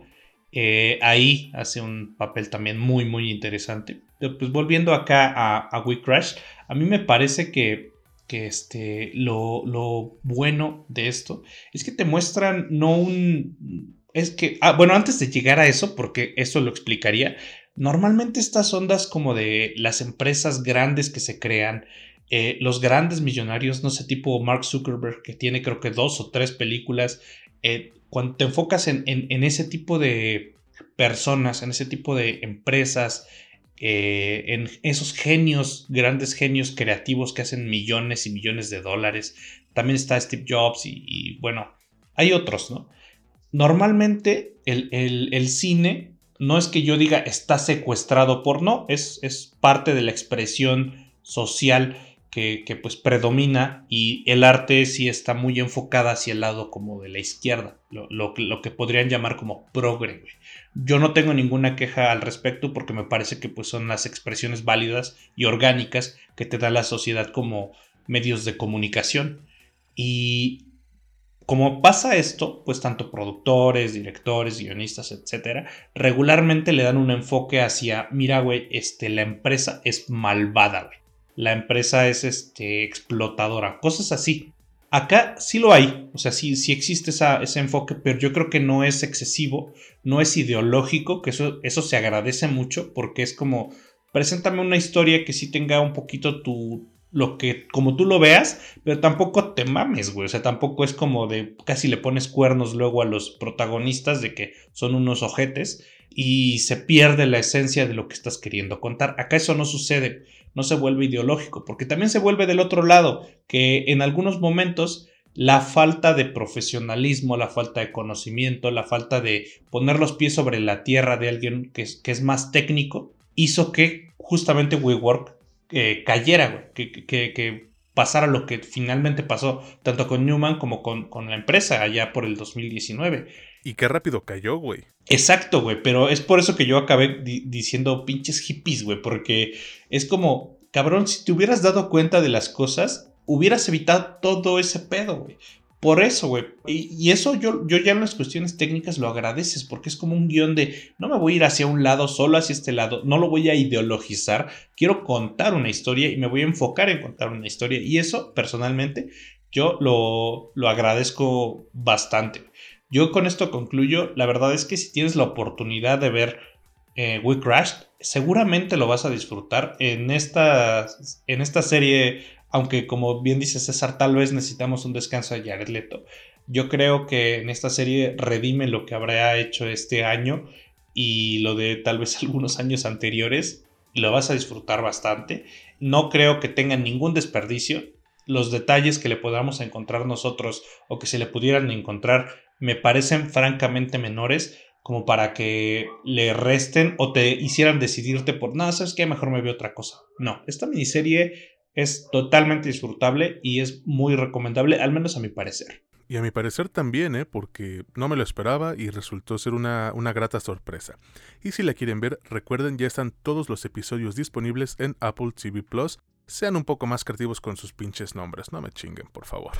Eh, ahí hace un papel también muy, muy interesante. Pues volviendo acá a, a We Crash, a mí me parece que, que este, lo, lo, bueno de esto es que te muestran no un... Es que, ah, bueno, antes de llegar a eso, porque eso lo explicaría, normalmente estas ondas como de las empresas grandes que se crean, eh, los grandes millonarios, no sé, tipo Mark Zuckerberg, que tiene creo que dos o tres películas, eh, cuando te enfocas en, ese tipo de personas, en ese tipo de empresas, eh, en esos genios, grandes genios creativos que hacen millones y millones de dólares, también está Steve Jobs y, bueno, hay otros, ¿no? Normalmente el, cine no es que yo diga está secuestrado por no, es, es parte de la expresión social que, pues predomina y el arte sí está muy enfocada hacia el lado como de la izquierda, lo, lo, que podrían llamar como progre. Yo no tengo ninguna queja al respecto porque me parece que pues son las expresiones válidas y orgánicas que te da la sociedad como medios de comunicación. Y como pasa esto, pues tanto productores, directores, guionistas, etcétera, regularmente le dan un enfoque hacia, mira, güey, este, la empresa es malvada, güey la empresa es este, explotadora, cosas así. Acá sí lo hay, o sea, sí, sí existe ese enfoque, pero yo creo que no es excesivo, no es ideológico, que eso, eso se agradece mucho porque es como, preséntame una historia que sí tenga un poquito tu, lo que, como tú lo veas, pero tampoco te mames, güey, o sea, tampoco es como de, casi le pones cuernos luego a los protagonistas de que son unos ojetes y se pierde la esencia de lo que estás queriendo contar. Acá eso no sucede no se vuelve ideológico, porque también se vuelve del otro lado, que en algunos momentos la falta de profesionalismo, la falta de conocimiento, la falta de poner los pies sobre la tierra de alguien que es, que es más técnico, hizo que justamente WeWork eh, cayera, que, que, pasara lo que finalmente pasó, tanto con Newman como con, con la empresa allá por el 2019. Y qué rápido cayó, güey. Exacto, güey, pero es por eso que yo acabé diciendo pinches hippies, güey, porque es como, cabrón, si te hubieras dado cuenta de las cosas, hubieras evitado todo ese pedo, güey. Por eso, güey. Y, eso yo, yo ya en las cuestiones técnicas lo agradeces, porque es como un guion de, no me voy a ir hacia un lado, solo hacia este lado, no lo voy a ideologizar, quiero contar una historia y me voy a enfocar en contar una historia. Y eso, personalmente, yo lo, lo agradezco bastante. Yo con esto concluyo. La verdad es que si tienes la oportunidad de ver eh, We Crashed, seguramente lo vas a disfrutar. En esta, en esta serie, aunque como bien dice César, tal vez necesitamos un descanso de Jared Leto. Yo creo que en esta serie redime lo que habrá hecho este año y lo de tal vez algunos años anteriores. Lo vas a disfrutar bastante. No creo que tenga ningún desperdicio. Los detalles que le podamos encontrar nosotros o que se le pudieran encontrar me parecen francamente menores como para que le resten o te hicieran decidirte por, nada, ¿sabes qué? Mejor me veo otra cosa. No, esta miniserie es totalmente disfrutable y es muy recomendable, al menos a mi parecer. Y a mi parecer también, ¿eh? porque no me lo esperaba y resultó ser una, una grata sorpresa. Y si la quieren ver, recuerden ya están todos los episodios disponibles en Apple TV Plus sean un poco más creativos con sus pinches nombres, no me chinguen, por favor.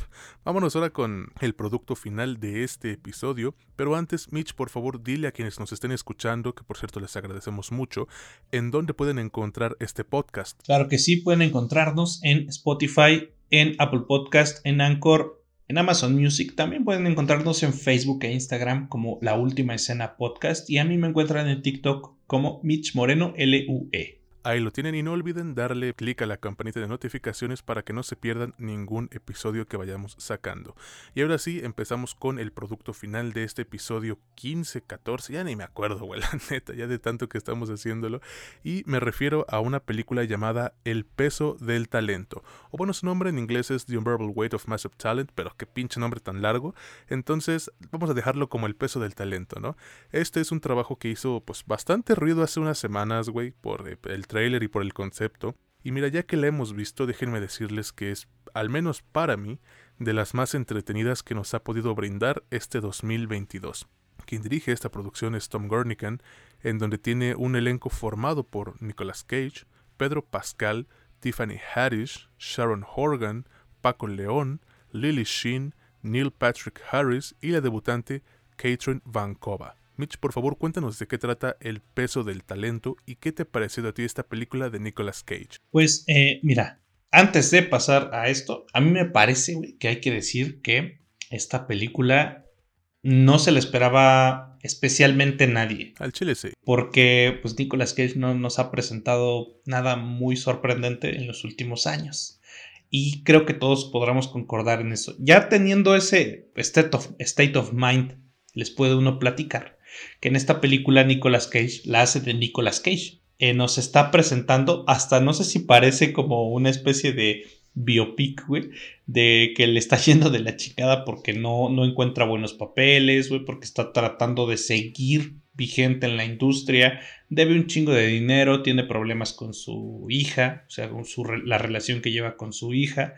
Vámonos ahora con el producto final de este episodio, pero antes, Mitch, por favor, dile a quienes nos estén escuchando, que por cierto les agradecemos mucho, en dónde pueden encontrar este podcast. Claro que sí, pueden encontrarnos en Spotify, en Apple Podcast, en Anchor, en Amazon Music. También pueden encontrarnos en Facebook e Instagram como La Última Escena Podcast y a mí me encuentran en TikTok como Mitch Moreno LUE. Ahí lo tienen y no olviden darle clic a la campanita de notificaciones para que no se pierdan ningún episodio que vayamos sacando. Y ahora sí, empezamos con el producto final de este episodio 15, 14, ya ni me acuerdo, güey, la neta, ya de tanto que estamos haciéndolo. Y me refiero a una película llamada El peso del talento. O bueno, su nombre en inglés es The Unbearable Weight of Massive Talent, pero qué pinche nombre tan largo. Entonces, vamos a dejarlo como El peso del talento, ¿no? Este es un trabajo que hizo pues bastante ruido hace unas semanas, güey, por eh, el trailer y por el concepto. Y mira, ya que la hemos visto, déjenme decirles que es, al menos para mí, de las más entretenidas que nos ha podido brindar este 2022. Quien dirige esta producción es Tom Gornican, en donde tiene un elenco formado por Nicolas Cage, Pedro Pascal, Tiffany Haddish, Sharon Horgan, Paco León, Lily Sheen, Neil Patrick Harris y la debutante Katrin Vankova. Mitch, por favor, cuéntanos de qué trata El peso del talento y qué te ha parecido a ti esta película de Nicolas Cage. Pues eh, mira, antes de pasar a esto, a mí me parece que hay que decir que esta película no se la esperaba especialmente nadie. Al chile sí. Porque pues Nicolas Cage no nos ha presentado nada muy sorprendente en los últimos años. Y creo que todos podremos concordar en eso. Ya teniendo ese state of, state of mind, les puede uno platicar que en esta película Nicolas Cage la hace de Nicolas Cage. Eh, nos está presentando, hasta no sé si parece como una especie de biopic, güey, de que le está yendo de la chicada porque no, no encuentra buenos papeles, güey, porque está tratando de seguir vigente en la industria, debe un chingo de dinero, tiene problemas con su hija, o sea, con su, la relación que lleva con su hija,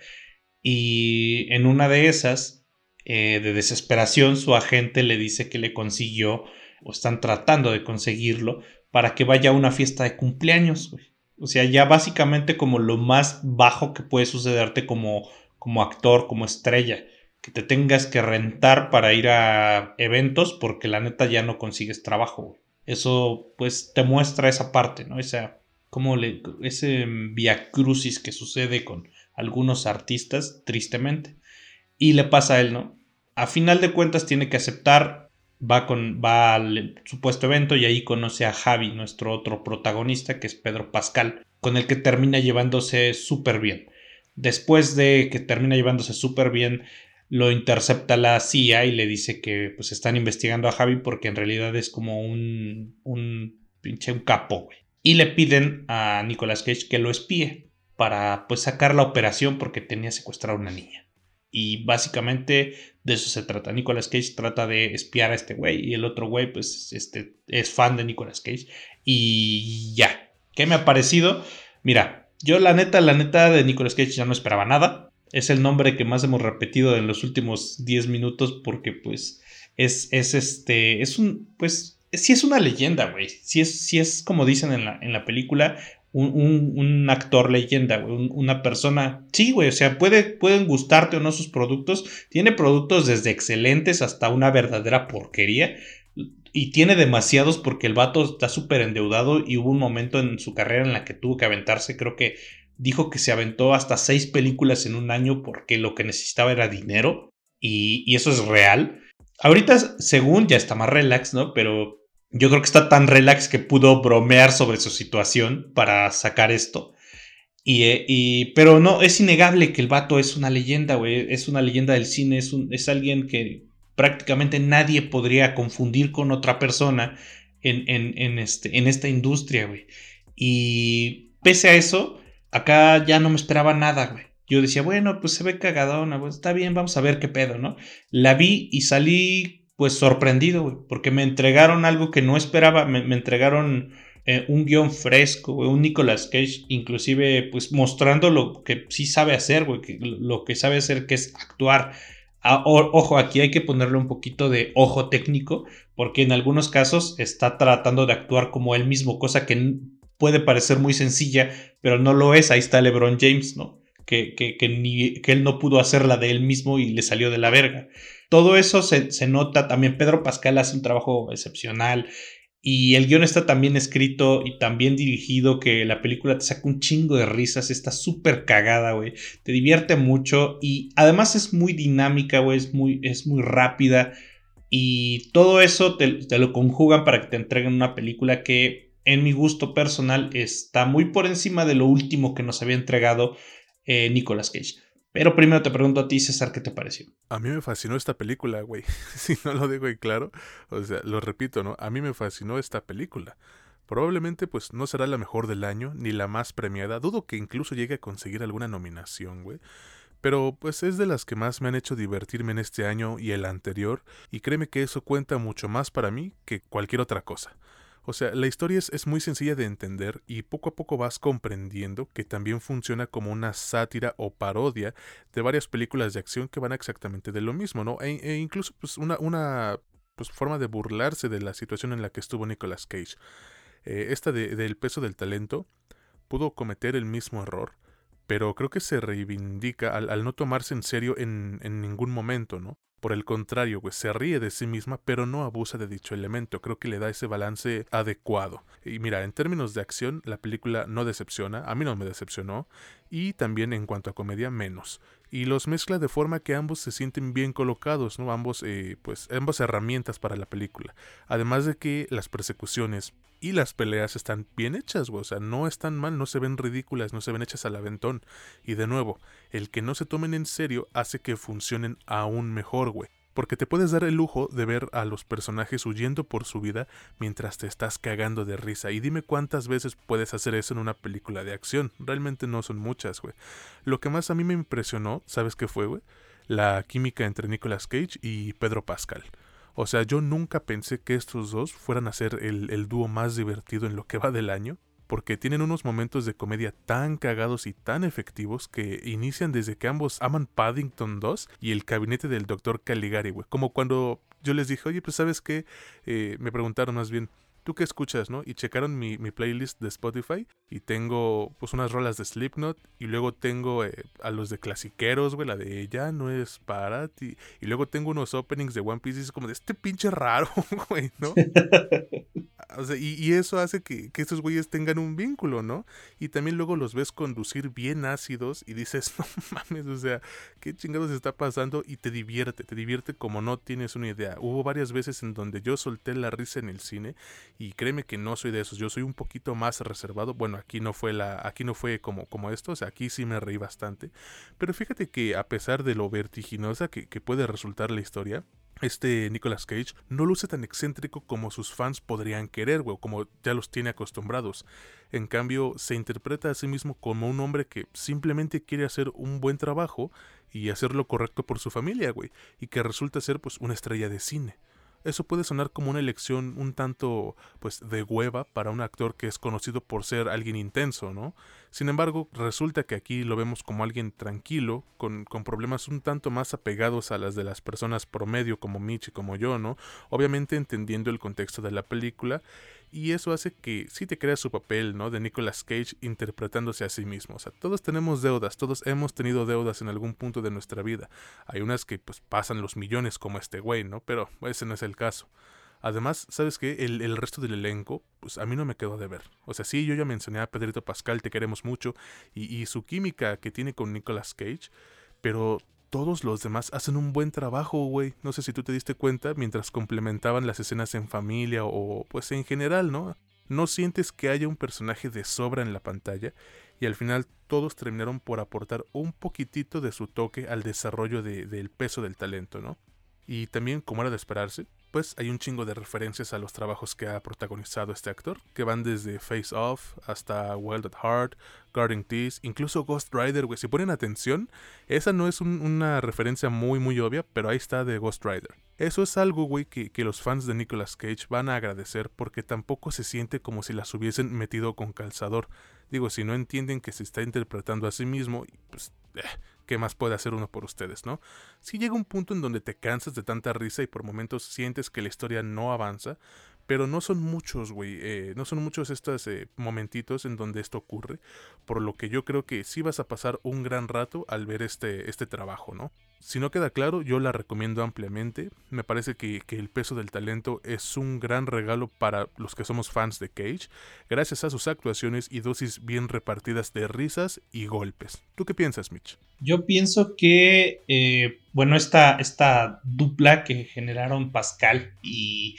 y en una de esas, eh, de desesperación, su agente le dice que le consiguió o están tratando de conseguirlo para que vaya a una fiesta de cumpleaños, O sea, ya básicamente como lo más bajo que puede sucederte como, como actor, como estrella. Que te tengas que rentar para ir a eventos porque la neta ya no consigues trabajo. Eso pues te muestra esa parte, ¿no? Esa, como ese via crucis que sucede con algunos artistas, tristemente. Y le pasa a él, ¿no? A final de cuentas tiene que aceptar va, con, va al supuesto evento y ahí conoce a Javi, nuestro otro protagonista, que es Pedro Pascal, con el que termina llevándose súper bien. Después de que termina llevándose súper bien, lo intercepta la CIA y le dice que pues están investigando a Javi porque en realidad es como un, un pinche un capo, Y le piden a Nicolas Cage que lo espíe para pues sacar la operación porque tenía secuestrado a una niña. Y básicamente de eso se trata. Nicolas Cage trata de espiar a este güey y el otro güey pues este, es fan de Nicolas Cage. Y ya. ¿Qué me ha parecido? Mira, yo la neta, la neta de Nicolas Cage ya no esperaba nada. Es el nombre que más hemos repetido en los últimos 10 minutos porque pues es, es este, es un, pues sí es una leyenda, güey. Sí es, sí es como dicen en la, en la película, un, actor leyenda, una persona. Sí, güey, o sea, puede, pueden gustarte o no sus productos. Tiene productos desde excelentes hasta una verdadera porquería. Y tiene demasiados porque el vato está súper endeudado y hubo un momento en su carrera en la que tuvo que aventarse, creo que dijo que se aventó hasta seis películas en un año porque lo que necesitaba era dinero. Y, y eso es real. Ahorita, según ya está más relax, ¿no? Pero yo creo que está tan relax que pudo bromear sobre su situación para sacar esto. Y, eh, y, pero no, es innegable que el vato es una leyenda, güey. Es una leyenda del cine. Es, un, es alguien que prácticamente nadie podría confundir con otra persona en, en, en, este, en esta industria, güey. Y pese a eso, acá ya no me esperaba nada, güey. Yo decía, bueno, pues se ve cagadona, pues está bien, vamos a ver qué pedo, ¿no? La vi y salí pues sorprendido, güey, porque me entregaron algo que no esperaba, me, entregaron eh, un guion fresco, un Nicolas Cage, inclusive pues mostrando lo que sí sabe hacer, güey, lo que sabe hacer que es actuar. Ah, ojo, aquí hay que ponerle un poquito de ojo técnico, porque en algunos casos está tratando de actuar como él mismo, cosa que puede parecer muy sencilla, pero no lo es. Ahí está LeBron James, ¿no? Que, que, que, ni, que él no pudo hacerla de él mismo y le salió de la verga. Todo eso se, nota. También Pedro Pascal hace un trabajo excepcional. Y el guion está también escrito y también dirigido que la película te saca un chingo de risas, está súper cagada, güey. Te divierte mucho y además es muy dinámica, güey, es muy, es muy rápida. Y todo eso te, te, lo conjugan para que te entreguen una película que en mi gusto personal, está muy por encima de lo último que nos había entregado eh, Nicolas Cage. Pero primero te pregunto a ti, César, ¿qué te pareció? A mí me fascinó esta película, güey. si no lo digo ahí claro, o sea, lo repito, ¿no? A mí me fascinó esta película. Probablemente pues no será la mejor del año, ni la más premiada. Dudo que incluso llegue a conseguir alguna nominación, güey. Pero pues es de las que más me han hecho divertirme en este año y el anterior, y créeme que eso cuenta mucho más para mí que cualquier otra cosa. O sea, la historia es, muy sencilla de entender y poco a poco vas comprendiendo que también funciona como una sátira o parodia de varias películas de acción que van exactamente de lo mismo, ¿no? E, e incluso pues una, una pues, forma de burlarse de la situación en la que estuvo Nicolas Cage. Eh, esta del peso del talento pudo cometer el mismo error, pero creo que se reivindica al, no tomarse en serio en, ningún momento, ¿no? Por el contrario, pues se ríe de sí misma, pero no abusa de dicho elemento. Creo que le da ese balance adecuado. Y mira, en términos de acción, la película no decepciona, a mí no me decepcionó, y también en cuanto a comedia, menos. Y los mezcla de forma que ambos se sienten bien colocados, ¿no? Ambos, eh, pues, ambas herramientas para la película. Además de que las persecuciones y las peleas están bien hechas, güey. O sea, no están mal, no se ven ridículas, no se ven hechas al aventón. Y de nuevo, el que no se tomen en serio hace que funcionen aún mejor, güey. Porque te puedes dar el lujo de ver a los personajes huyendo por su vida mientras te estás cagando de risa. Y dime cuántas veces puedes hacer eso en una película de acción. Realmente no son muchas, güey. Lo que más a mí me impresionó, ¿sabes qué fue, güey? La química entre Nicolas Cage y Pedro Pascal. O sea, yo nunca pensé que estos dos fueran a ser el, el dúo más divertido en lo que va del año porque tienen unos momentos de comedia tan cagados y tan efectivos que inician desde que ambos aman Paddington 2 y el gabinete del Dr. Caligari, güey. Como cuando yo les dije, oye, pues sabes qué, eh, me preguntaron más bien, ¿tú qué escuchas, no? Y checaron mi, playlist de Spotify y tengo pues unas rolas de Slipknot y luego tengo eh, a los de clasiqueros, güey, la de Ya no es para ti. Y luego tengo unos openings de One Piece y es como de este pinche raro, güey, ¿no? O sea, y, eso hace que, que, estos güeyes tengan un vínculo, ¿no? Y también luego los ves conducir bien ácidos y dices, no mames, o sea, ¿qué chingados está pasando? Y te divierte, te divierte como no tienes una idea. Hubo varias veces en donde yo solté la risa en el cine y créeme que no soy de esos, yo soy un poquito más reservado. Bueno, aquí no fue la, aquí no fue como, como esto, o sea, aquí sí me reí bastante. Pero fíjate que a pesar de lo vertiginosa que, que puede resultar la historia, este Nicolas Cage no luce tan excéntrico como sus fans podrían querer, o como ya los tiene acostumbrados. En cambio, se interpreta a sí mismo como un hombre que simplemente quiere hacer un buen trabajo y hacer lo correcto por su familia, güey, y que resulta ser pues una estrella de cine. Eso puede sonar como una elección un tanto, pues, de hueva para un actor que es conocido por ser alguien intenso, ¿no? Sin embargo, resulta que aquí lo vemos como alguien tranquilo, con, con problemas un tanto más apegados a las de las personas promedio como Mitch y como yo, ¿no? Obviamente entendiendo el contexto de la película y eso hace que sí te creas su papel, ¿no? De Nicolas Cage interpretándose a sí mismo. O sea, todos tenemos deudas, todos hemos tenido deudas en algún punto de nuestra vida. Hay unas que pues pasan los millones como este güey, ¿no? Pero ese no es el caso. Además, ¿sabes qué? El, resto del elenco, pues a mí no me quedó de ver. O sea, sí, yo ya mencioné a Pedrito Pascal, te queremos mucho, y, y su química que tiene con Nicolas Cage, pero todos los demás hacen un buen trabajo, güey. No sé si tú te diste cuenta mientras complementaban las escenas en familia o pues en general, ¿no? No sientes que haya un personaje de sobra en la pantalla y al final todos terminaron por aportar un poquitito de su toque al desarrollo del peso del talento, ¿no? Y también, como era de esperarse, hay un chingo de referencias a los trabajos que ha protagonizado este actor, que van desde Face Off hasta Wild at Heart, Guarding Tease, incluso Ghost Rider, güey. Si ponen atención, esa no es una referencia muy, muy obvia, pero ahí está de Ghost Rider. Eso es algo, güey, que, que, los fans de Nicolas Cage van a agradecer porque tampoco se siente como si las hubiesen metido con calzador. Digo, si no entienden que se está interpretando a sí mismo, pues... Eh, ¿qué más puede hacer uno por ustedes, no? Si llega un punto en donde te cansas de tanta risa y por momentos sientes que la historia no avanza, pero no son muchos, güey, eh, no son muchos estos eh, momentitos en donde esto ocurre, por lo que yo creo que sí vas a pasar un gran rato al ver este, este trabajo, ¿no? Si no queda claro, yo la recomiendo ampliamente. Me parece que, el peso del talento es un gran regalo para los que somos fans de Cage, gracias a sus actuaciones y dosis bien repartidas de risas y golpes. ¿Tú qué piensas, Mitch? Yo pienso que, eh, bueno, esta, esta dupla que generaron Pascal y,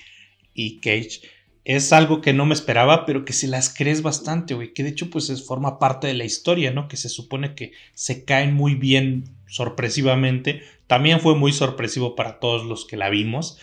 y Cage es algo que no me esperaba, pero que se las crees bastante, güey. Que de hecho, pues es, forma parte de la historia, ¿no? Que se supone que se caen muy bien sorpresivamente. También fue muy sorpresivo para todos los que la vimos.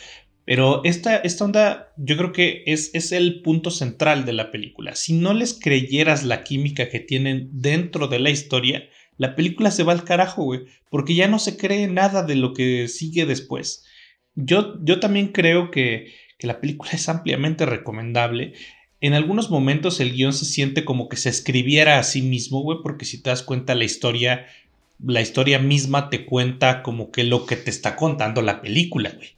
Pero esta, esta onda, yo creo que es, es el punto central de la película. Si no les creyeras la química que tienen dentro de la historia, la película se va al carajo, güey. Porque ya no se cree nada de lo que sigue después. Yo, yo también creo que que la película es ampliamente recomendable. En algunos momentos el guion se siente como que se escribiera a sí mismo, güey, porque si te das cuenta la historia, la historia misma te cuenta como que lo que te está contando la película, güey.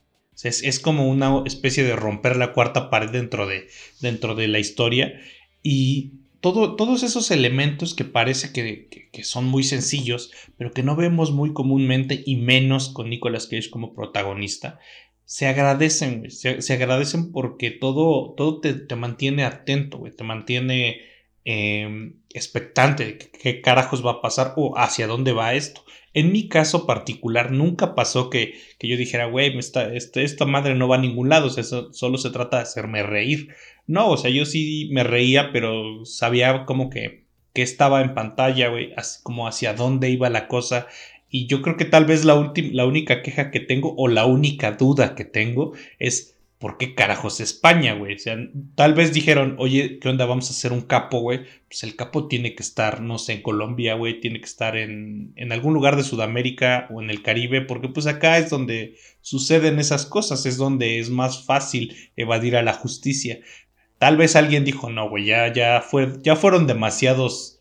es, como una especie de romper la cuarta pared dentro de, dentro de la historia y todo, todos esos elementos que parece que, que, son muy sencillos, pero que no vemos muy comúnmente y menos con Nicolas Cage como protagonista, se agradecen, Se, agradecen porque todo, todo te, mantiene atento, güey. Te mantiene em, expectante de qué carajos va a pasar o hacia dónde va esto. En mi caso particular, nunca pasó que, que yo dijera, güey, esta, este, esta madre no va a ningún lado, o solo se trata de hacerme reír. No, o sea, yo sí me reía, pero sabía como que, que estaba en pantalla, güey, como hacia dónde iba la cosa y yo creo que tal vez la, la única queja que tengo o la única duda que tengo es ¿por qué carajos España, güey? O sea, tal vez dijeron, oye, ¿qué onda? Vamos a hacer un capo, güey. Pues el capo tiene que estar, no sé, en Colombia, güey, tiene que estar en, en algún lugar de Sudamérica o en el Caribe, porque pues acá es donde suceden esas cosas, es donde es más fácil evadir a la justicia. Tal vez alguien dijo, no, güey, ya, ya, fue, ya fueron demasiados,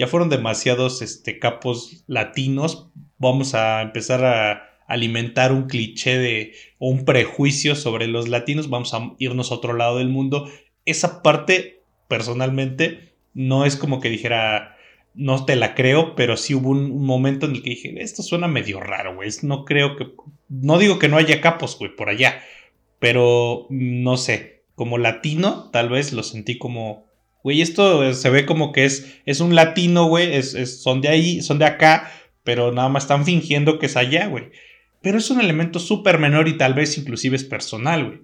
ya fueron demasiados este, capos latinos vamos a empezar a alimentar un cliché de o un prejuicio sobre los latinos, vamos a irnos a otro lado del mundo. Esa parte, personalmente, no es como que dijera, no te la creo, pero sí hubo un, momento en el que dije, esto suena medio raro, güey. No creo que, no digo que no haya capos, güey, por allá, pero no sé, como latino, tal vez lo sentí como, güey, esto se ve como que es, es un latino, güey, es, son de ahí, son de acá, pero nada más están fingiendo que es allá, güey. Pero es un elemento súper menor y tal vez inclusive es personal, güey.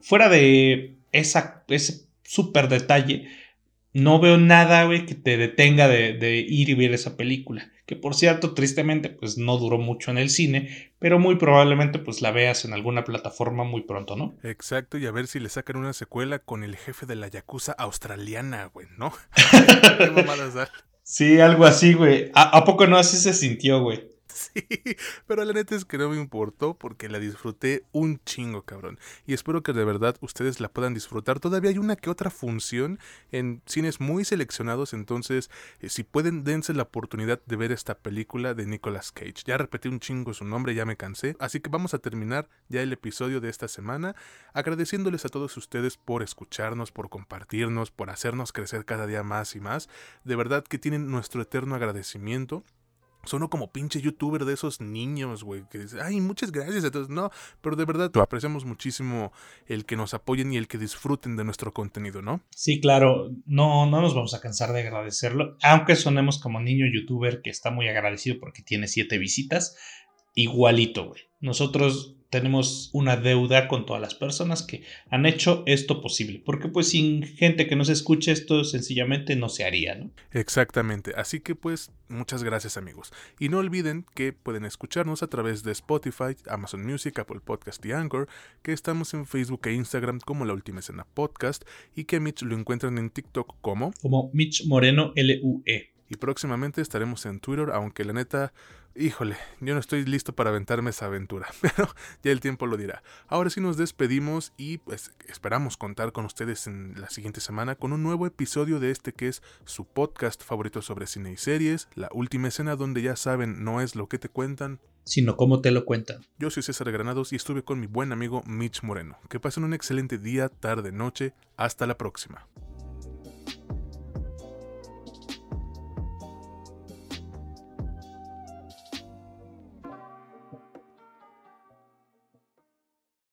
Fuera de esa, ese súper detalle, no veo nada, güey, que te detenga de, ir y ver esa película. Que por cierto, tristemente, pues no duró mucho en el cine, pero muy probablemente pues la veas en alguna plataforma muy pronto, ¿no? Exacto, y a ver si le sacan una secuela con el jefe de la Yakuza australiana, güey, ¿no? ¿Qué mamadas Sí, algo así, güey. ¿A, poco no así se sintió, güey? Pero la neta es que no me importó porque la disfruté un chingo, cabrón. Y espero que de verdad ustedes la puedan disfrutar. Todavía hay una que otra función en cines muy seleccionados, entonces eh, si pueden dense la oportunidad de ver esta película de Nicolas Cage. Ya repetí un chingo su nombre, ya me cansé. Así que vamos a terminar ya el episodio de esta semana agradeciéndoles a todos ustedes por escucharnos, por compartirnos, por hacernos crecer cada día más y más. De verdad que tienen nuestro eterno agradecimiento. Sono como pinche youtuber de esos niños, güey, que dice, ay, muchas gracias. Entonces, no, pero de verdad apreciamos muchísimo el que nos apoyen y el que disfruten de nuestro contenido, ¿no? Sí, claro, no, no nos vamos a cansar de agradecerlo, aunque sonemos como niño youtuber que está muy agradecido porque tiene siete visitas, igualito, güey. Nosotros tenemos una deuda con todas las personas que han hecho esto posible, porque pues sin gente que nos escuche esto sencillamente no se haría, ¿no? Exactamente, así que pues muchas gracias amigos. Y no olviden que pueden escucharnos a través de Spotify, Amazon Music, Apple Podcast y Anchor, que estamos en Facebook e Instagram como La Última Escena Podcast y que Mitch lo encuentran en TikTok como... Como Mitch Moreno LUE. Y próximamente estaremos en Twitter, aunque la neta híjole, yo no estoy listo para aventarme esa aventura, pero ya el tiempo lo dirá. Ahora sí nos despedimos y pues esperamos contar con ustedes en la siguiente semana con un nuevo episodio de este que es su podcast favorito sobre cine y series, la última escena donde ya saben no es lo que te cuentan, sino cómo te lo cuentan. Yo soy César Granados y estuve con mi buen amigo Mitch Moreno. Que pasen un excelente día, tarde, noche. Hasta la próxima.